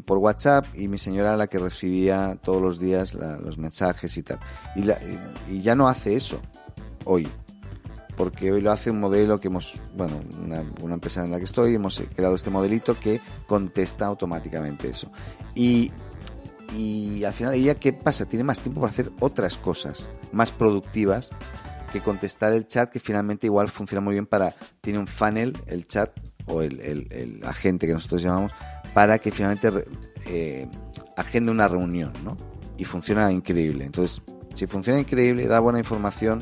por WhatsApp y mi señora la que recibía todos los días los mensajes y tal. Y, ya no hace eso hoy, porque hoy lo hace un modelo que hemos, bueno, una, empresa en la que estoy, hemos creado este modelito que contesta automáticamente eso. Y, y al final ella, ¿qué pasa? Tiene más tiempo para hacer otras cosas más productivas que contestar el chat, que finalmente igual funciona muy bien para, tiene un funnel, el chat o el, el, agente que nosotros llamamos, para que finalmente eh, agende una reunión, ¿no? Y funciona increíble. Entonces, si funciona increíble, da buena información,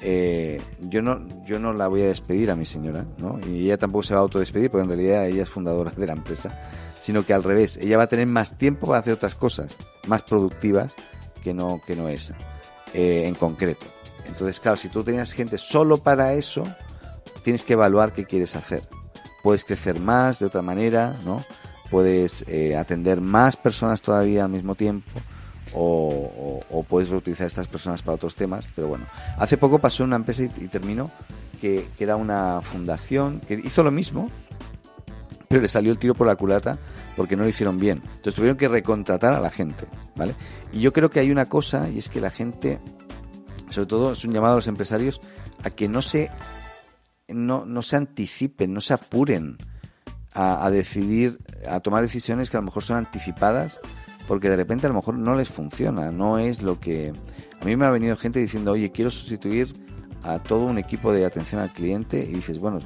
eh, yo no yo no la voy a despedir a mi señora, ¿no? Y ella tampoco se va a autodespedir, porque en realidad ella es fundadora de la empresa, sino que al revés, ella va a tener más tiempo para hacer otras cosas más productivas que no, que no esa, eh, en concreto. Entonces, claro, si tú tenías gente solo para eso, tienes que evaluar qué quieres hacer. Puedes crecer más de otra manera, ¿no? Puedes eh, atender más personas todavía al mismo tiempo. O, puedes reutilizar estas personas para otros temas, pero bueno, hace poco pasó una empresa y, terminó que, que, era una fundación que hizo lo mismo, pero le salió el tiro por la culata porque no lo hicieron bien. Entonces tuvieron que recontratar a la gente, ¿vale? Y yo creo que hay una cosa y es que la gente sobre todo es un llamado a los empresarios a que no se, no, no se anticipen, no se apuren a, decidir, a tomar decisiones que a lo mejor son anticipadas, porque de repente a lo mejor no les funciona, no es lo que... A mí me ha venido gente diciendo, oye, quiero sustituir a todo un equipo de atención al cliente y dices, bueno,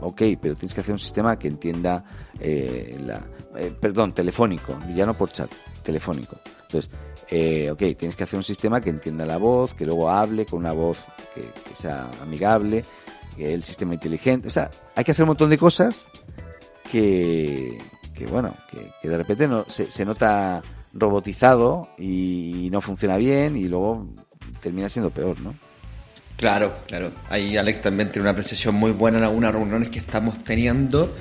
ok, pero tienes que hacer un sistema que entienda eh, la, eh, perdón, telefónico, ya no por chat, telefónico. Entonces, eh, ok, tienes que hacer un sistema que entienda la voz, que luego hable con una voz que, sea amigable, el sistema inteligente, o sea, hay que hacer un montón de cosas que, que bueno, que, de repente no, se, nota robotizado y, no funciona bien y luego termina siendo peor, ¿no? Claro, claro. Ahí Alex también tiene una apreciación muy buena en algunas reuniones que estamos teniendo.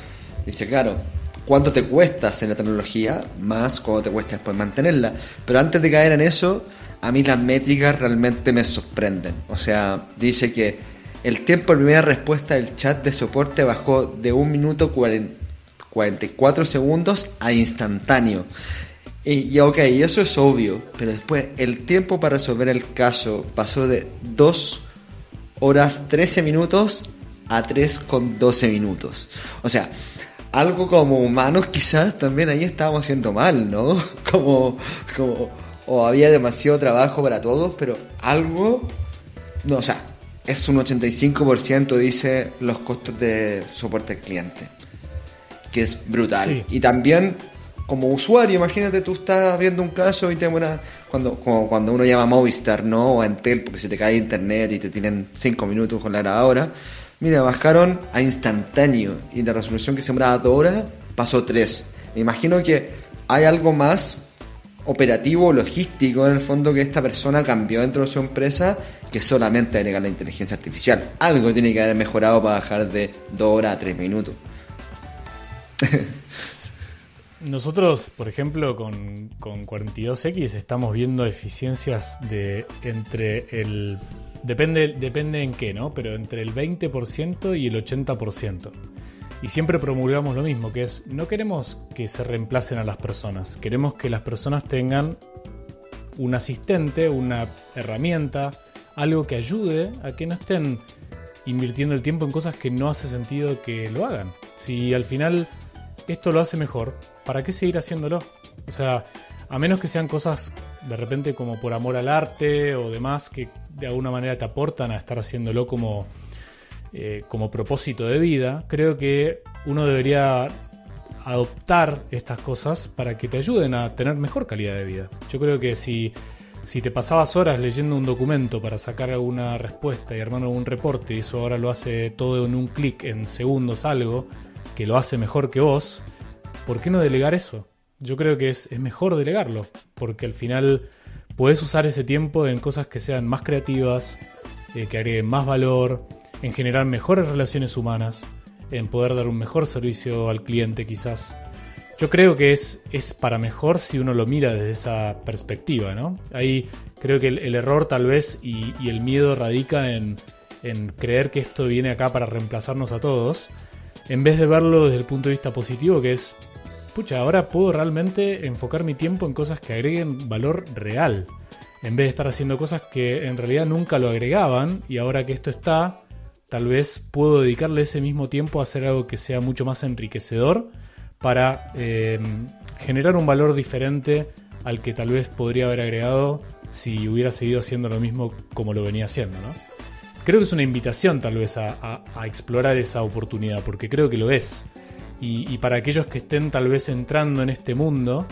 Dice, claro, cuánto te cuesta hacer la tecnología, más cuánto te cuesta después mantenerla. Pero antes de caer en eso, a mí las métricas realmente me sorprenden. O sea, dice que el tiempo de primera respuesta del chat de soporte bajó de 1 minuto 44 segundos a instantáneo. Y, y, ok, eso es obvio, pero después el tiempo para resolver el caso pasó de 2 horas 13 minutos a 3 con 12 minutos. O sea, algo como humanos quizás también ahí estábamos haciendo mal, ¿no? Como, como, o había demasiado trabajo para todos, pero algo, no, o sea, es un 85% dice los costos de soporte al cliente, que es brutal. Y también como usuario, imagínate tú estás viendo un caso y te una cuando, como cuando uno llama Movistar, ¿no? O a Entel porque se te cae internet y te tienen 5 minutos con la grabadora Mira, bajaron a instantáneo y la resolución que se demoraba dos horas pasó tres. Me imagino que hay algo más operativo, logístico en el fondo que esta persona cambió dentro de su empresa que solamente agregar la inteligencia artificial. Algo tiene que haber mejorado para bajar de dos horas a tres minutos. Nosotros, por ejemplo, con, con 42X estamos viendo eficiencias de entre el Depende, depende en qué, ¿no? Pero entre el 20% y el 80%. Y siempre promulgamos lo mismo, que es, no queremos que se reemplacen a las personas, queremos que las personas tengan un asistente, una herramienta, algo que ayude a que no estén invirtiendo el tiempo en cosas que no hace sentido que lo hagan. Si al final esto lo hace mejor, ¿para qué seguir haciéndolo? O sea, a menos que sean cosas de repente como por amor al arte o demás que de alguna manera te aportan a estar haciéndolo como, eh, como propósito de vida, creo que uno debería adoptar estas cosas para que te ayuden a tener mejor calidad de vida. Yo creo que si, si te pasabas horas leyendo un documento para sacar alguna respuesta y armando un reporte y eso ahora lo hace todo en un clic, en segundos algo, que lo hace mejor que vos, ¿por qué no delegar eso? Yo creo que es, es mejor delegarlo, porque al final puedes usar ese tiempo en cosas que sean más creativas, eh, que agreguen más valor, en generar mejores relaciones humanas, en poder dar un mejor servicio al cliente quizás. Yo creo que es, es para mejor si uno lo mira desde esa perspectiva, ¿no? Ahí creo que el, error tal vez y, el miedo radica en, en creer que esto viene acá para reemplazarnos a todos, en vez de verlo desde el punto de vista positivo, que es pucha, ahora puedo realmente enfocar mi tiempo en cosas que agreguen valor real. En vez de estar haciendo cosas que en realidad nunca lo agregaban y ahora que esto está, tal vez puedo dedicarle ese mismo tiempo a hacer algo que sea mucho más enriquecedor para em, generar un valor diferente al que tal vez podría haber agregado si hubiera seguido haciendo lo mismo como lo venía haciendo. ¿no? Creo que es una invitación tal vez a explorar esa oportunidad, porque creo que lo es. Y, para aquellos que estén tal vez entrando en este mundo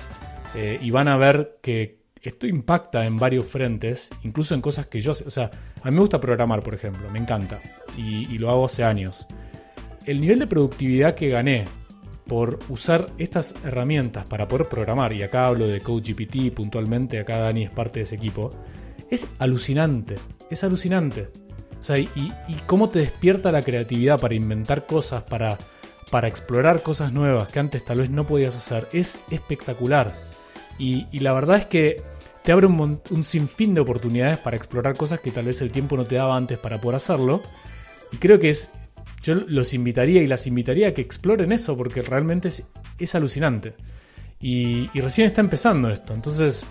eh, y van a ver que esto impacta en varios frentes, incluso en cosas que yo. O sea, a mí me gusta programar, por ejemplo, me encanta. Y, lo hago hace años. El nivel de productividad que gané por usar estas herramientas para poder programar, y acá hablo de CodeGPT puntualmente, acá Dani es parte de ese equipo, es alucinante. Es alucinante. O sea, y, y cómo te despierta la creatividad para inventar cosas, para para explorar cosas nuevas que antes tal vez no podías hacer es espectacular. Y, la verdad es que abre un, sinfín de oportunidades para explorar cosas que tal vez el tiempo no te daba antes para poder hacerlo. Y creo que es. Yo los invitaría y las invitaría a que exploren eso porque realmente es, alucinante. Y, recién está empezando esto. Entonces,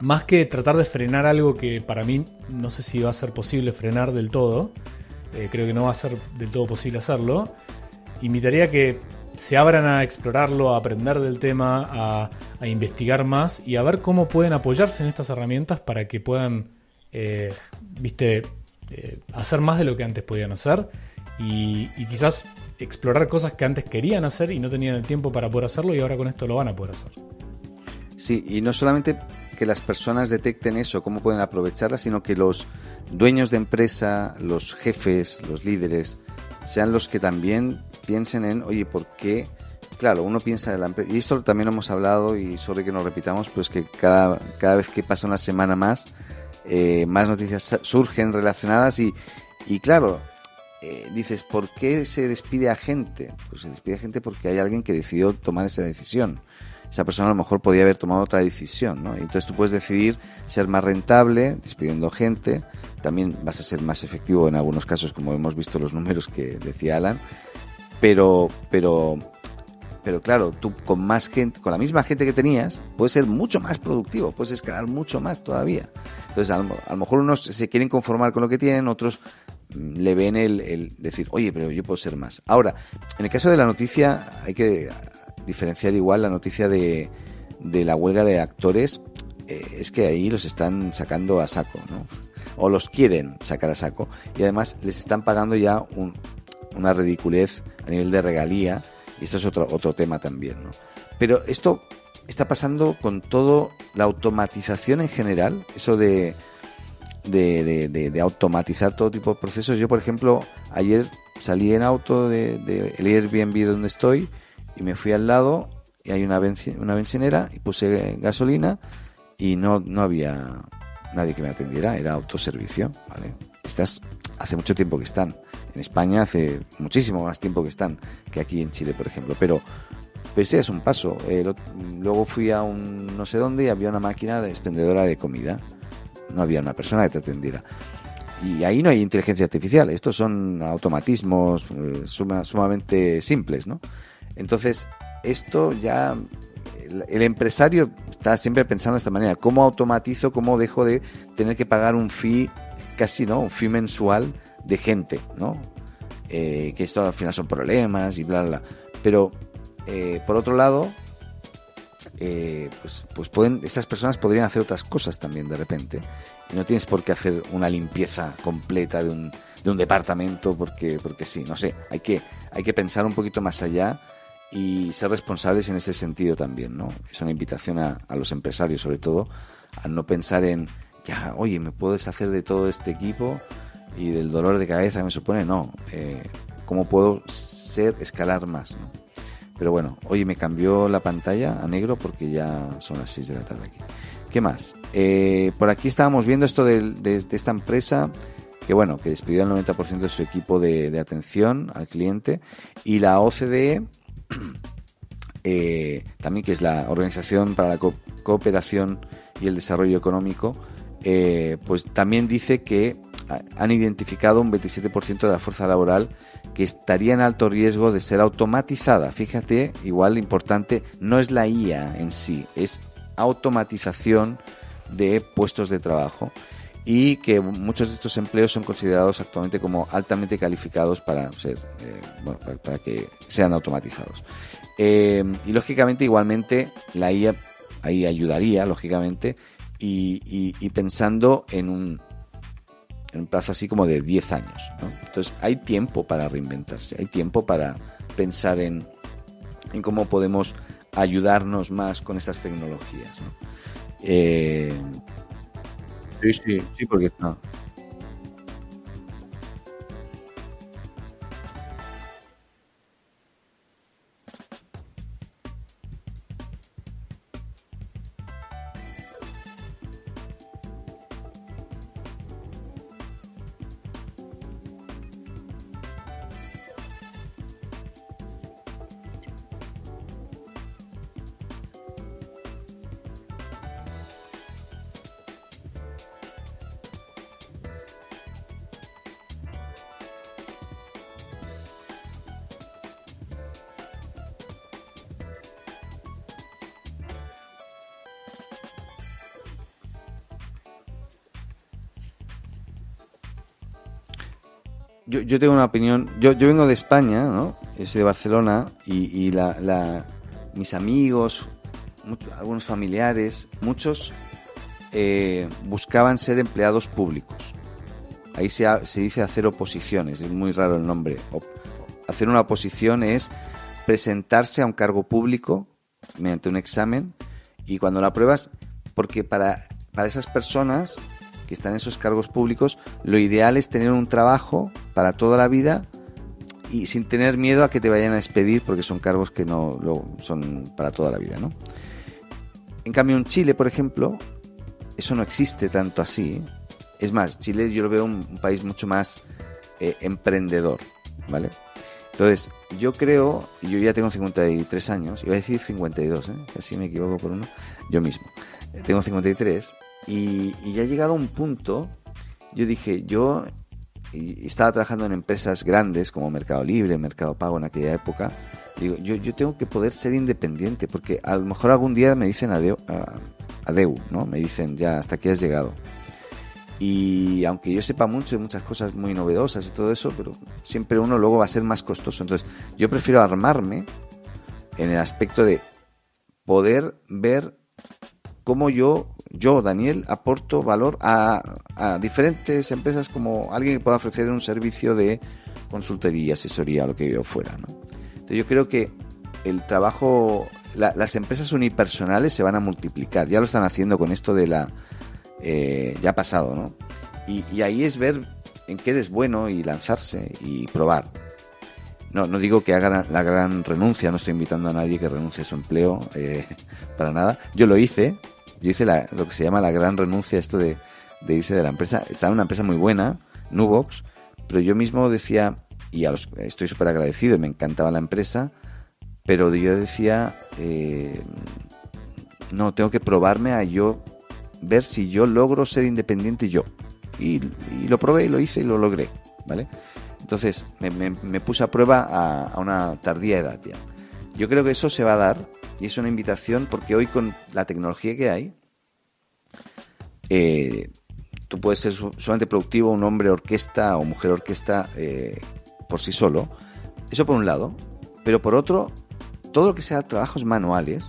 más que tratar de frenar algo que para mí no sé si va a ser posible frenar del todo, eh, creo que no va a ser del todo posible hacerlo invitaría que se abran a explorarlo, a aprender del tema, a, investigar más y a ver cómo pueden apoyarse en estas herramientas para que puedan, eh, viste, eh, hacer más de lo que antes podían hacer y, quizás explorar cosas que antes querían hacer y no tenían el tiempo para poder hacerlo y ahora con esto lo van a poder hacer. Sí, y no solamente que las personas detecten eso, cómo pueden aprovecharla, sino que los dueños de empresa, los jefes, los líderes, sean los que también piensen en, oye, ¿por qué? Claro, uno piensa en la empresa, y esto también lo hemos hablado y sobre que nos repitamos, pues que cada, cada vez que pasa una semana más, eh, más noticias surgen relacionadas y, y claro, eh, dices, ¿por qué se despide a gente? Pues se despide a gente porque hay alguien que decidió tomar esa decisión. Esa persona a lo mejor podía haber tomado otra decisión, ¿no? Entonces tú puedes decidir ser más rentable, despidiendo gente, también vas a ser más efectivo en algunos casos, como hemos visto los números que decía Alan, pero, pero, pero claro, tú con más gente, con la misma gente que tenías, puedes ser mucho más productivo, puedes escalar mucho más todavía. Entonces, a lo, mejor unos se quieren conformar con lo que tienen, otros mm, le ven el, decir, oye, pero yo puedo ser más. Ahora, en el caso de la noticia, hay que diferenciar igual la noticia de, de la huelga de actores, eh, es que ahí los están sacando a saco, ¿no? O los quieren sacar a saco. Y además les están pagando ya una ridiculez a nivel de regalía. Y esto es otro, otro tema también, ¿no? Pero esto está pasando con todo la automatización en general, eso de, de, automatizar todo tipo de procesos. Yo, por ejemplo, ayer salí en auto de, de Airbnb donde estoy y me fui al lado y hay una, una bencinera y puse gasolina y no, no había nadie que me atendiera, era autoservicio, ¿vale? Estas hace mucho tiempo que están. En España hace muchísimo más tiempo que están que aquí en Chile, por ejemplo. Pero esto ya es un paso. luego fui a un no sé dónde y había una máquina de expendedora de comida. No había una persona que te atendiera. Y ahí no hay inteligencia artificial. Estos son automatismos eh, sumamente simples, ¿no? Entonces, esto ya... El, empresario está siempre pensando de esta manera. ¿Cómo automatizo? ¿Cómo dejo de tener que pagar un fee, casi, ¿no? Un fee mensual de gente, ¿no? Eh, que esto al final son problemas y bla, bla. bla. Pero eh, por otro lado, eh, pues, pues pueden, esas personas podrían hacer otras cosas también de repente. Y no tienes por qué hacer una limpieza completa de un, de un departamento porque, porque sí, no sé, hay que, hay que pensar un poquito más allá y ser responsables en ese sentido también, ¿no? Es una invitación a, los empresarios, sobre todo, a no pensar en, ya, oye, me puedo deshacer de todo este equipo y del dolor de cabeza me supone, no. Eh, ¿Cómo puedo ser, escalar más, ¿no? Pero bueno, hoy me cambió la pantalla a negro porque ya son las 6 de la tarde aquí. ¿Qué más? Eh, por aquí estábamos viendo esto de, esta empresa que bueno, que despidió al 90% de su equipo de, atención al cliente y la OCDE eh, también que es la Organización para la Cooperación y el Desarrollo Económico, eh, pues también dice que han identificado un 27% de la fuerza laboral que estaría en alto riesgo de ser automatizada. Fíjate, igual importante, no es la IA en sí, es automatización de puestos de trabajo y que muchos de estos empleos son considerados actualmente como altamente calificados para ser eh, bueno, para, que sean automatizados. Eh, y lógicamente, igualmente, la IA ahí ayudaría, lógicamente, y pensando en un, en un plazo así como de 10 años. Entonces hay tiempo para reinventarse, hay tiempo para pensar en, en cómo podemos ayudarnos más con esas tecnologías. Eh, sí, sí, sí, porque no, yo, tengo una opinión. Yo, yo vengo de España, ¿no? soy de Barcelona y, la, mis amigos, algunos familiares, muchos eh, buscaban ser empleados públicos. Ahí se, dice hacer oposiciones, es muy raro el nombre. hacer una oposición es presentarse a un cargo público mediante un examen y cuando la pruebas, porque para, para esas personas que están en esos cargos públicos, lo ideal es tener un trabajo para toda la vida y sin tener miedo a que te vayan a despedir porque son cargos que no lo, son para toda la vida, ¿no? En cambio, en Chile, por ejemplo, eso no existe tanto así. Es más, Chile yo lo veo un, país mucho más eh, emprendedor, ¿vale? Entonces, yo creo, yo ya tengo 53 años, iba a decir 52, ¿eh? casi me equivoco por uno, yo mismo. Tengo 53 y, ya ha llegado un punto, yo dije, yo estaba trabajando en empresas grandes como Mercado Libre, Mercado Pago en aquella época. Digo, yo, tengo que poder ser independiente porque a lo mejor algún día me dicen adeu, adeu ¿no? Me dicen, ya, hasta aquí has llegado. Y aunque yo sepa mucho de muchas cosas muy novedosas y todo eso, pero siempre uno luego va a ser más costoso. Entonces, yo prefiero armarme en el aspecto de poder ver cómo yo, yo, Daniel, aporto valor a, diferentes empresas como alguien que pueda ofrecer un servicio de consultoría, asesoría, lo que yo fuera. ¿no? Entonces, yo creo que el trabajo, las empresas unipersonales se van a multiplicar. Ya lo están haciendo con esto de la eh, ya pasado, ¿no? Y, ahí es ver en qué eres bueno y lanzarse y probar. No, no digo que hagan la gran renuncia, no estoy invitando a nadie que renuncie a su empleo, eh, para nada. Yo lo hice, yo hice lo que se llama la gran renuncia, esto de, irse de la empresa. Estaba en una empresa muy buena, Nubox, pero yo mismo decía, y a los, estoy súper agradecido me encantaba la empresa, pero yo decía, eh, no, tengo que probarme a yo ver si yo logro ser independiente yo. Y, lo probé y lo hice y lo logré, ¿vale? Entonces me, puse a prueba a, una tardía edad ya. Yo creo que eso se va a dar y es una invitación porque hoy con la tecnología que hay, eh, tú puedes ser solamente productivo, un hombre orquesta o mujer orquesta eh, por sí solo. Eso por un lado. Pero por otro, todo lo que sea trabajos manuales,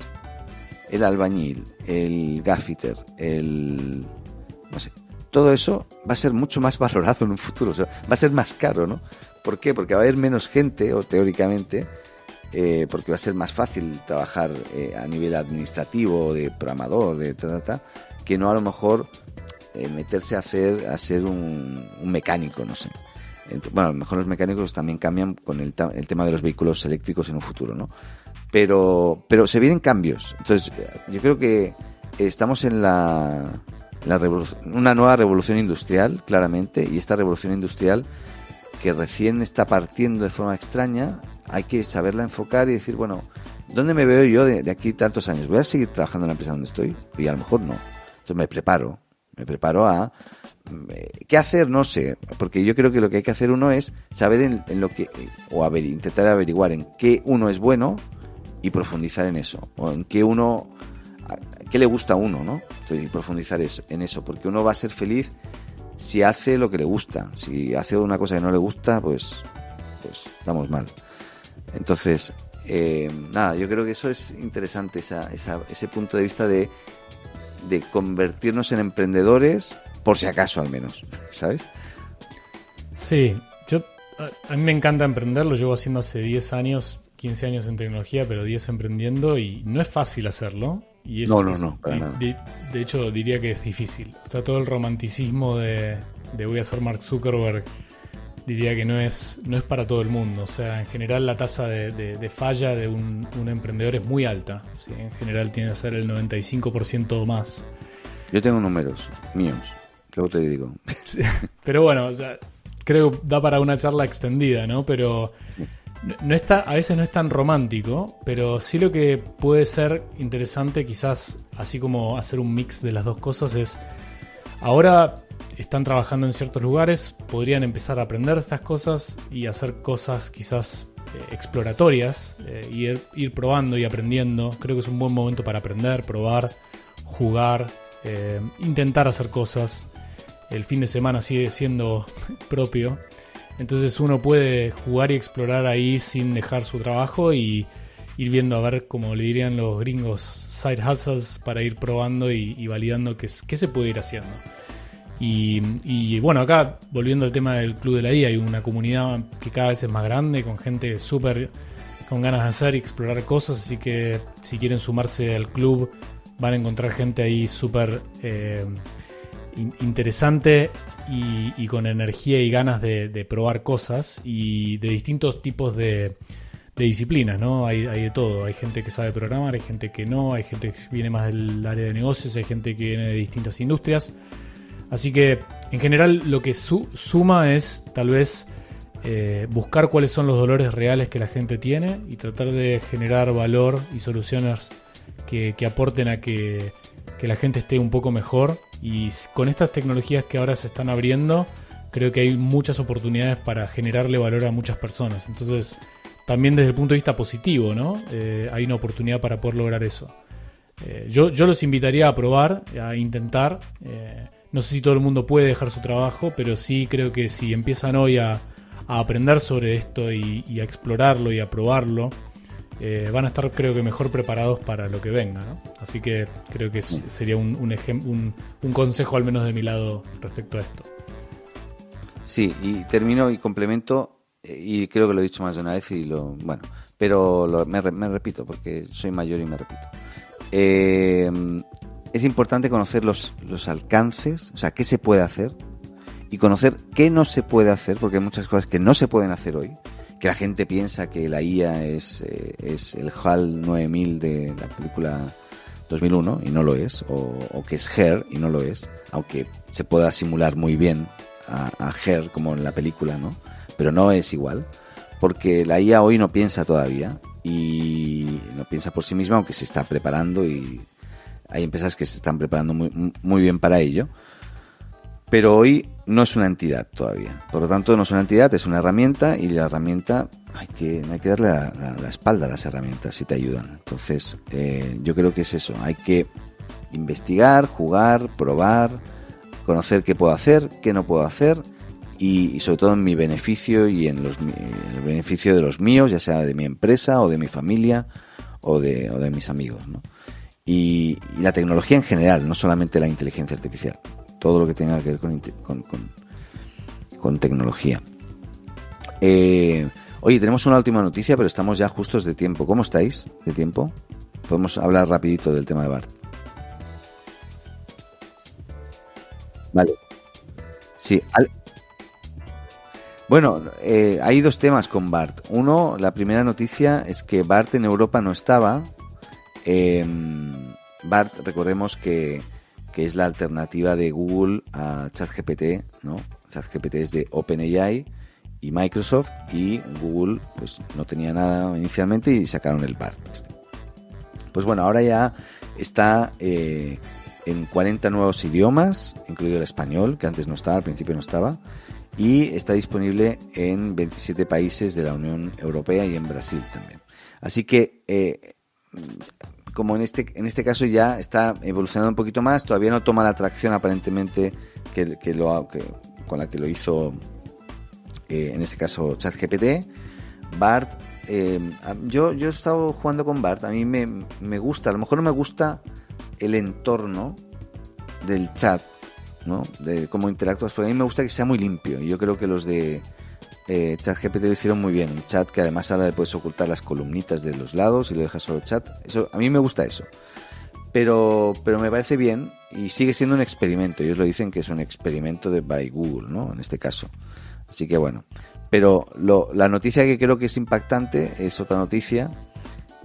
el albañil, el gaffiter, el... no sé, todo eso va a ser mucho más valorado en un futuro, va a ser más caro, ¿no? ¿Por qué? Porque va a haber menos gente, o teóricamente, eh, porque va a ser más fácil trabajar eh, a nivel administrativo, de programador, de ta, ta, que no a lo mejor eh, meterse a hacer a ser un, mecánico, no sé. bueno, a lo mejor los mecánicos también cambian con el, el tema de los vehículos eléctricos en un futuro, ¿no? pero, pero se vienen cambios. Entonces, yo creo que estamos en la, una nueva revolución industrial, claramente, y esta revolución industrial que recién está partiendo de forma extraña, hay que saberla enfocar y decir, bueno, ¿dónde me veo yo de, aquí tantos años? ¿Voy a seguir trabajando en la empresa donde estoy? Y a lo mejor no. Entonces me preparo, me preparo a... Eh, ¿Qué hacer? No sé, porque yo creo que lo que hay que hacer uno es saber en, lo que, o a ver, intentar averiguar en qué uno es bueno, y profundizar en eso, o en qué uno, qué le gusta a uno, ¿no? Y profundizar en eso, porque uno va a ser feliz si hace lo que le gusta, si hace una cosa que no le gusta, pues, pues estamos mal. Entonces, eh, nada, yo creo que eso es interesante, esa, ese punto de vista de, de convertirnos en emprendedores, por si acaso al menos, ¿sabes? Sí, yo a mí me encanta emprender, lo llevo haciendo hace 10 años 15 años en tecnología, pero 10 emprendiendo y no es fácil hacerlo. Y no, no, no. de, hecho, diría que es difícil. Está todo el romanticismo de, voy a ser Mark Zuckerberg. Diría que no es, no es para todo el mundo. O sea, en general la tasa de, falla de un, emprendedor es muy alta. En general tiene que ser el 95% más. Yo tengo números míos. Luego te digo. Pero bueno, o sea, creo que da para una charla extendida, ¿no? Pero no está, a veces no es tan romántico, pero sí lo que puede ser interesante, quizás así como hacer un mix de las dos cosas, es ahora están trabajando en ciertos lugares, podrían empezar a aprender estas cosas y hacer cosas quizás eh, exploratorias, eh, y ir, probando y aprendiendo. Creo que es un buen momento para aprender, probar, jugar, eh, intentar hacer cosas. El fin de semana sigue siendo propio. Entonces uno puede jugar y explorar ahí sin dejar su trabajo y ir viendo a ver, como le dirían los gringos, side hustles para ir probando y, validando qué, se puede ir haciendo. Y, bueno, acá, volviendo al tema del Club de la IA, hay una comunidad que cada vez es más grande, con gente súper con ganas de hacer y explorar cosas, así que si quieren sumarse al club van a encontrar gente ahí súper eh, interesante y, con energía y ganas de, probar cosas y de distintos tipos de, disciplinas, ¿no? Hay, hay, de todo, hay gente que sabe programar, hay gente que no, hay gente que viene más del área de negocios, hay gente que viene de distintas industrias. Así que en general lo que suma es tal vez eh, buscar cuáles son los dolores reales que la gente tiene y tratar de generar valor y soluciones que, aporten a que, la gente esté un poco mejor. Y con estas tecnologías que ahora se están abriendo, creo que hay muchas oportunidades para generarle valor a muchas personas. Entonces, también desde el punto de vista positivo, ¿no? Eh, hay una oportunidad para poder lograr eso. Eh, yo, yo los invitaría a probar, a intentar. No sé si todo el mundo puede dejar su trabajo, pero sí creo que si empiezan hoy a, aprender sobre esto y, a explorarlo y a probarlo, eh, van a estar creo que mejor preparados para lo que venga. Así que creo que sería un, un, un, consejo al menos de mi lado respecto a esto. Sí, y termino y complemento, eh, y creo que lo he dicho más de una vez, y lo bueno, pero me, me repito porque soy mayor y me repito. Eh, es importante conocer los, los alcances, o sea, qué se puede hacer y conocer qué no se puede hacer, porque hay muchas cosas que no se pueden hacer hoy, que la gente piensa que la IA es, eh, es el HAL 9000 de la película 2001 y no lo es, o, que es Her y no lo es, aunque se pueda simular muy bien a, a Her como en la película, ¿no? Pero no es igual, porque la IA hoy no piensa todavía y no piensa por sí misma, aunque se está preparando y hay empresas que se están preparando muy, muy bien para ello. Pero hoy no es una entidad todavía. Por lo tanto, no es una entidad, es una herramienta y la herramienta hay que, hay que darle la, espalda a las herramientas si te ayudan. Entonces, eh, yo creo que es eso. Hay que investigar, jugar, probar, conocer qué puedo hacer, qué no puedo hacer y, sobre todo en mi beneficio y en, los, el beneficio de los míos, ya sea de mi empresa o de mi familia o de, o de mis amigos. ¿no? Y, la tecnología en general, no solamente la inteligencia artificial, todo lo que tenga que ver con, tecnología. Eh, oye, tenemos una última noticia, pero estamos ya justos de tiempo. ¿Cómo estáis de tiempo? Podemos hablar rapidito del tema de BART. Vale. Sí. Bueno, eh, hay dos temas con BART. Uno, la primera noticia es que BART en Europa no estaba. Eh, BART, recordemos que, es la alternativa de Google a ChatGPT, ¿no? ChatGPT es de OpenAI y Microsoft y Google pues no tenía nada inicialmente y sacaron el BART. Este. Pues bueno, ahora ya está eh, en 40 nuevos idiomas, incluido el español, que antes no estaba, al principio no estaba, y está disponible en 27 países de la Unión Europea y en Brasil también. Así que eh, como en este, en este caso ya está evolucionando un poquito más, todavía no toma la atracción aparentemente que, lo, que, con la que lo hizo eh, en este caso ChatGPT. Bart, eh, yo, yo he estado jugando con Bart, a mí me, me, gusta, a lo mejor no me gusta el entorno del chat, ¿no? De cómo interactúas, pero a mí me gusta que sea muy limpio. Yo creo que los de eh, ChatGPT lo hicieron muy bien. Un chat que además ahora le puedes ocultar las columnitas de los lados y lo dejas solo chat. Eso, a mí me gusta eso. Pero, pero me parece bien y sigue siendo un experimento. Ellos lo dicen que es un experimento de by Google, ¿no? En este caso. Así que bueno. Pero la noticia que creo que es impactante es otra noticia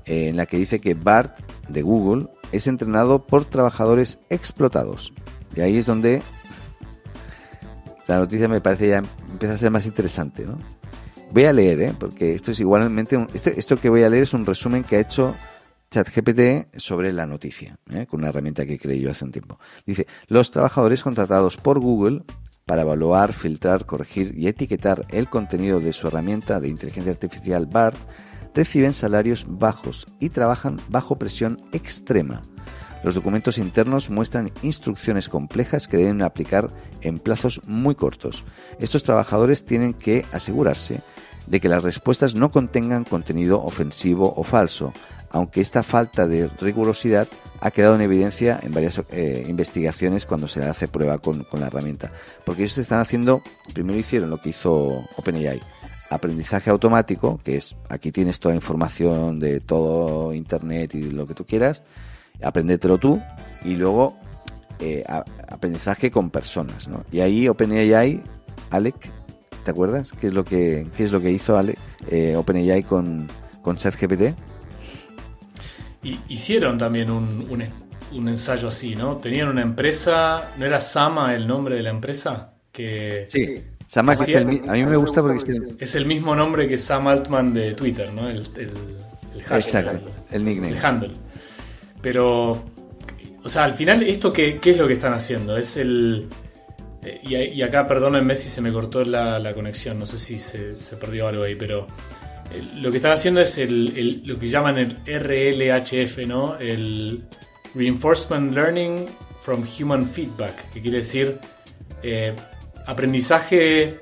eh, en la que dice que BART de Google es entrenado por trabajadores explotados. Y ahí es donde la noticia me parece ya empieza a ser más interesante, ¿no? Voy a leer, ¿eh? porque esto es igualmente, este, esto que voy a leer es un resumen que ha hecho ChatGPT sobre la noticia, ¿eh? con una herramienta que creé yo hace un tiempo. Dice, los trabajadores contratados por Google para evaluar, filtrar, corregir y etiquetar el contenido de su herramienta de inteligencia artificial BART reciben salarios bajos y trabajan bajo presión extrema los documentos internos muestran instrucciones complejas que deben aplicar en plazos muy cortos. Estos trabajadores tienen que asegurarse de que las respuestas no contengan contenido ofensivo o falso, aunque esta falta de rigurosidad ha quedado en evidencia en varias eh, investigaciones cuando se hace prueba con, la herramienta. Porque ellos están haciendo, primero hicieron lo que hizo OpenAI, aprendizaje automático, que es aquí tienes toda la información de todo Internet y lo que tú quieras, aprendetelo tú, y luego eh, aprendizaje con personas. ¿no? Y ahí OpenAI, Alec, ¿te acuerdas? ¿Qué es lo que, qué es lo que hizo Alec, eh, OpenAI con, con ChatGPT? Y, hicieron también un, un, ensayo así, ¿no? Tenían una empresa, ¿no era Sama el nombre de la empresa? Que sí a mí me gusta porque es el mismo nombre que Sam Altman de Twitter, ¿no? El, el, Exacto, el, nickname. El handle. Pero, o sea, al final, ¿esto qué, es lo que están haciendo? Es el... Eh, y, acá, perdónenme si se me cortó la, conexión, no sé si se, perdió algo ahí, pero eh, lo que están haciendo es el, lo que llaman el RLHF, ¿no? El Reinforcement Learning from Human Feedback, que quiere decir eh, aprendizaje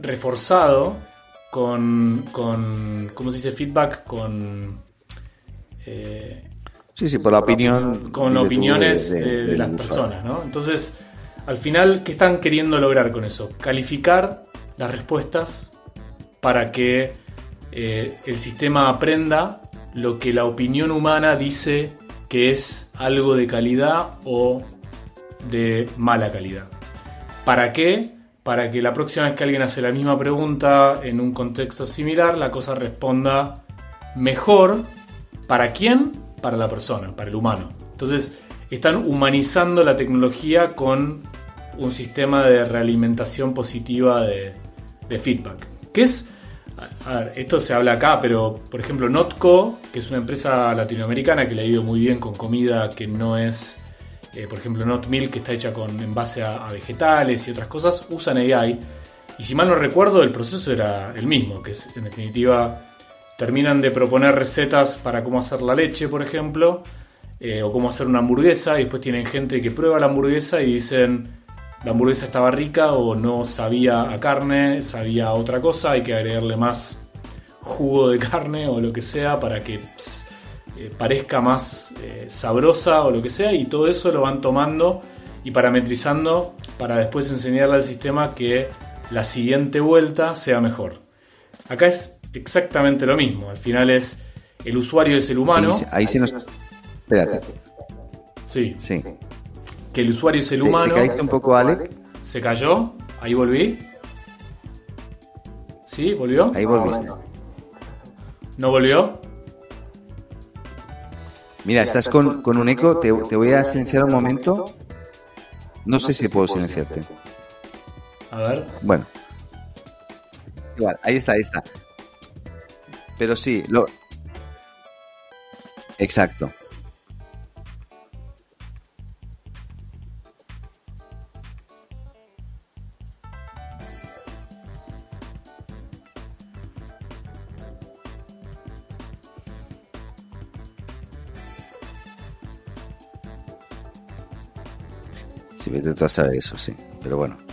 reforzado con, con, ¿cómo se dice? Feedback con... sí, sí, por la opinión. Con opiniones de, las personas, ¿no? Entonces, al final, ¿qué están queriendo lograr con eso? Calificar las respuestas para que eh, el sistema aprenda lo que la opinión humana dice que es algo de calidad o de mala calidad. ¿Para qué? Para que la próxima vez que alguien hace la misma pregunta en un contexto similar, la cosa responda mejor. ¿Para quién? Para la persona, para el humano. Entonces, están humanizando la tecnología con un sistema de realimentación positiva de, feedback. ¿Qué es? A ver, esto se habla acá, pero por ejemplo, Notco, que es una empresa latinoamericana que le ha ido muy bien con comida que no es eh, por ejemplo Not Milk, que está hecha con, en base a, vegetales y otras cosas, usan AI. Y si mal no recuerdo, el proceso era el mismo, que es, en definitiva terminan de proponer recetas para cómo hacer la leche, por ejemplo, eh, o cómo hacer una hamburguesa, y después tienen gente que prueba la hamburguesa y dicen la hamburguesa estaba rica o no sabía a carne, sabía a otra cosa, hay que agregarle más jugo de carne o lo que sea para que eh, parezca más eh, sabrosa o lo que sea, y todo eso lo van tomando y parametrizando para después enseñarle al sistema que la siguiente vuelta sea mejor. Acá es exactamente lo mismo, al final es el usuario es el humano. Ahí se nos... Espérate. Sí. Sí. Que el usuario es el humano. ¿Te caíste un poco, Alec? Se cayó, ahí volví. ¿Sí? ¿Volvió? Ahí volviste. ¿No volvió? Mira, estás con, un eco, te, voy a silenciar un momento. No sé si puedo silenciarte. A ver. Bueno. Igual, ahí está, ahí está. Pero sí, lo. Exacto. Si vete tú a saber eso, sí. Pero bueno.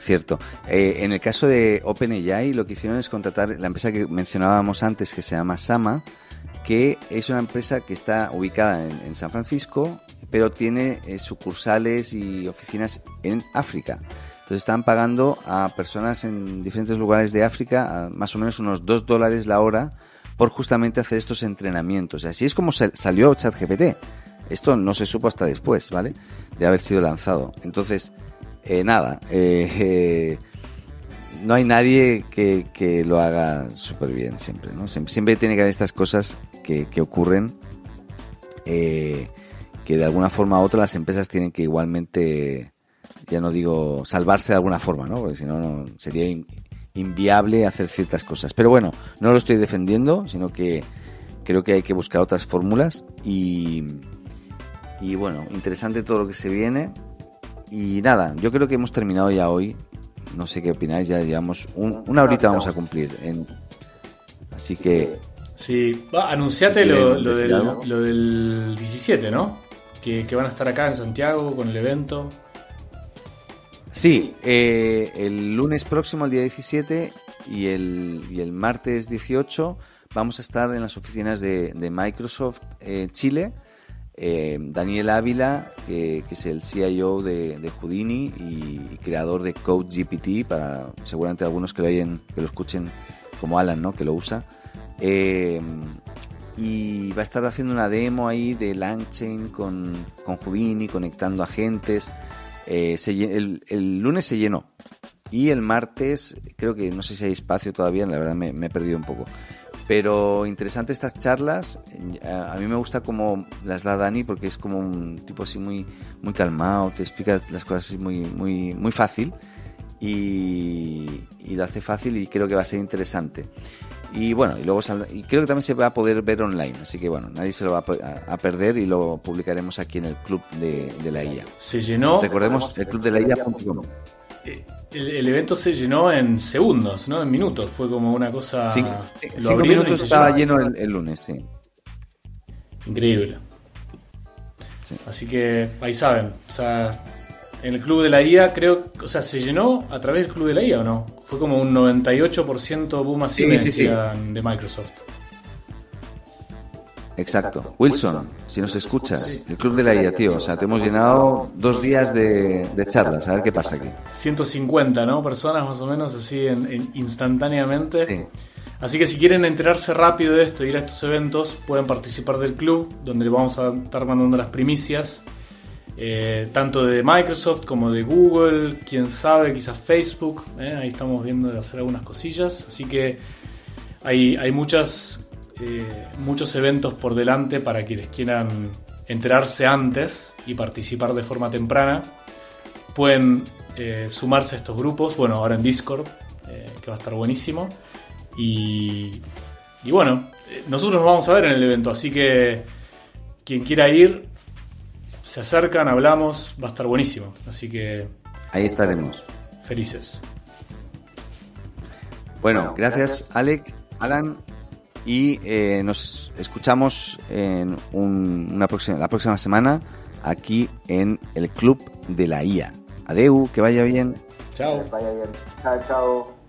Cierto. Eh, en el caso de OpenAI, lo que hicieron es contratar la empresa que mencionábamos antes, que se llama Sama, que es una empresa que está ubicada en, San Francisco, pero tiene eh, sucursales y oficinas en África. Entonces están pagando a personas en diferentes lugares de África más o menos unos 2 dólares la hora por justamente hacer estos entrenamientos. Así es como salió ChatGPT. Esto no se supo hasta después, ¿vale? De haber sido lanzado. Entonces, eh, nada, eh, eh, no hay nadie que, lo haga súper bien siempre, ¿no? Siempre tiene que haber estas cosas que, ocurren que de alguna forma u otra las empresas tienen que igualmente, ya no digo salvarse de alguna forma, ¿no? Porque si no, sería inviable hacer ciertas cosas. Pero bueno, no lo estoy defendiendo, sino que creo que hay que buscar otras fórmulas y, y bueno, interesante todo lo que se viene. Y nada, yo creo que hemos terminado ya hoy. no sé qué opináis, ya llevamos una horita vamos a cumplir. En, así que... Sí, va, anunciate lo, del, lo, del, 17, ¿no? Que, van a estar acá en Santiago con el evento. Sí, eh, el lunes próximo, el día 17, y el, y el martes 18 vamos a estar en las oficinas de, Microsoft eh, Chile. Eh, Daniel Ávila, que, es el CIO de, de Houdini y, creador de CodeGPT, para seguramente algunos que lo, oyen, que lo escuchen como Alan, ¿no? que lo usa. Eh, y va a estar haciendo una demo ahí de Langchain con, con Houdini, conectando agentes. el, el lunes se llenó, y el martes, creo que no sé si hay espacio todavía, la verdad me, he perdido un poco. Pero interesante estas charlas. A, mí me gusta como las da Dani porque es como un tipo así muy, muy calmado, te explica las cosas así muy, muy, muy fácil y, lo hace fácil y creo que va a ser interesante. Y bueno, y luego y creo que también se va a poder ver online, así que bueno, nadie se lo va a, perder y lo publicaremos aquí en el club de, la IA. Se llenó. Recordemos el club de la IA.com. Eh, el, evento se llenó en segundos, ¿no? En minutos. Fue como una cosa. Sí, cinco minutos estaba lleno el, lunes, sí. Increíble. Así que ahí saben. O sea, en el club de la IA, creo. O sea, ¿se llenó a través del club de la IA o no? Fue como un 98% boom así de Microsoft. Exacto. Wilson, si nos escuchas, el Club de la IA, tío, o sea, te hemos llenado dos días de, charlas, a ver qué pasa aquí. 150, ¿no? Personas más o menos así en, instantáneamente. Así que si quieren enterarse rápido de esto, ir a estos eventos, pueden participar del club, donde le vamos a estar mandando las primicias, eh, tanto de Microsoft como de Google, quién sabe, quizás Facebook. ¿eh? Ahí estamos viendo de hacer algunas cosillas. Así que hay, hay muchas eh, muchos eventos por delante para quienes quieran enterarse antes y participar de forma temprana. Pueden eh, sumarse a estos grupos, bueno, ahora en Discord, eh, que va a estar buenísimo. Y, y bueno, nosotros nos vamos a ver en el evento, así que quien quiera ir, se acercan, hablamos, va a estar buenísimo. Así que... Ahí estaremos. Felices. Bueno, gracias Alec, Alan y eh, nos escuchamos en una próxima, la próxima semana aquí en el Club de la IA. Adeu, que vaya bien. Chao. vaya bien. Chao, chao.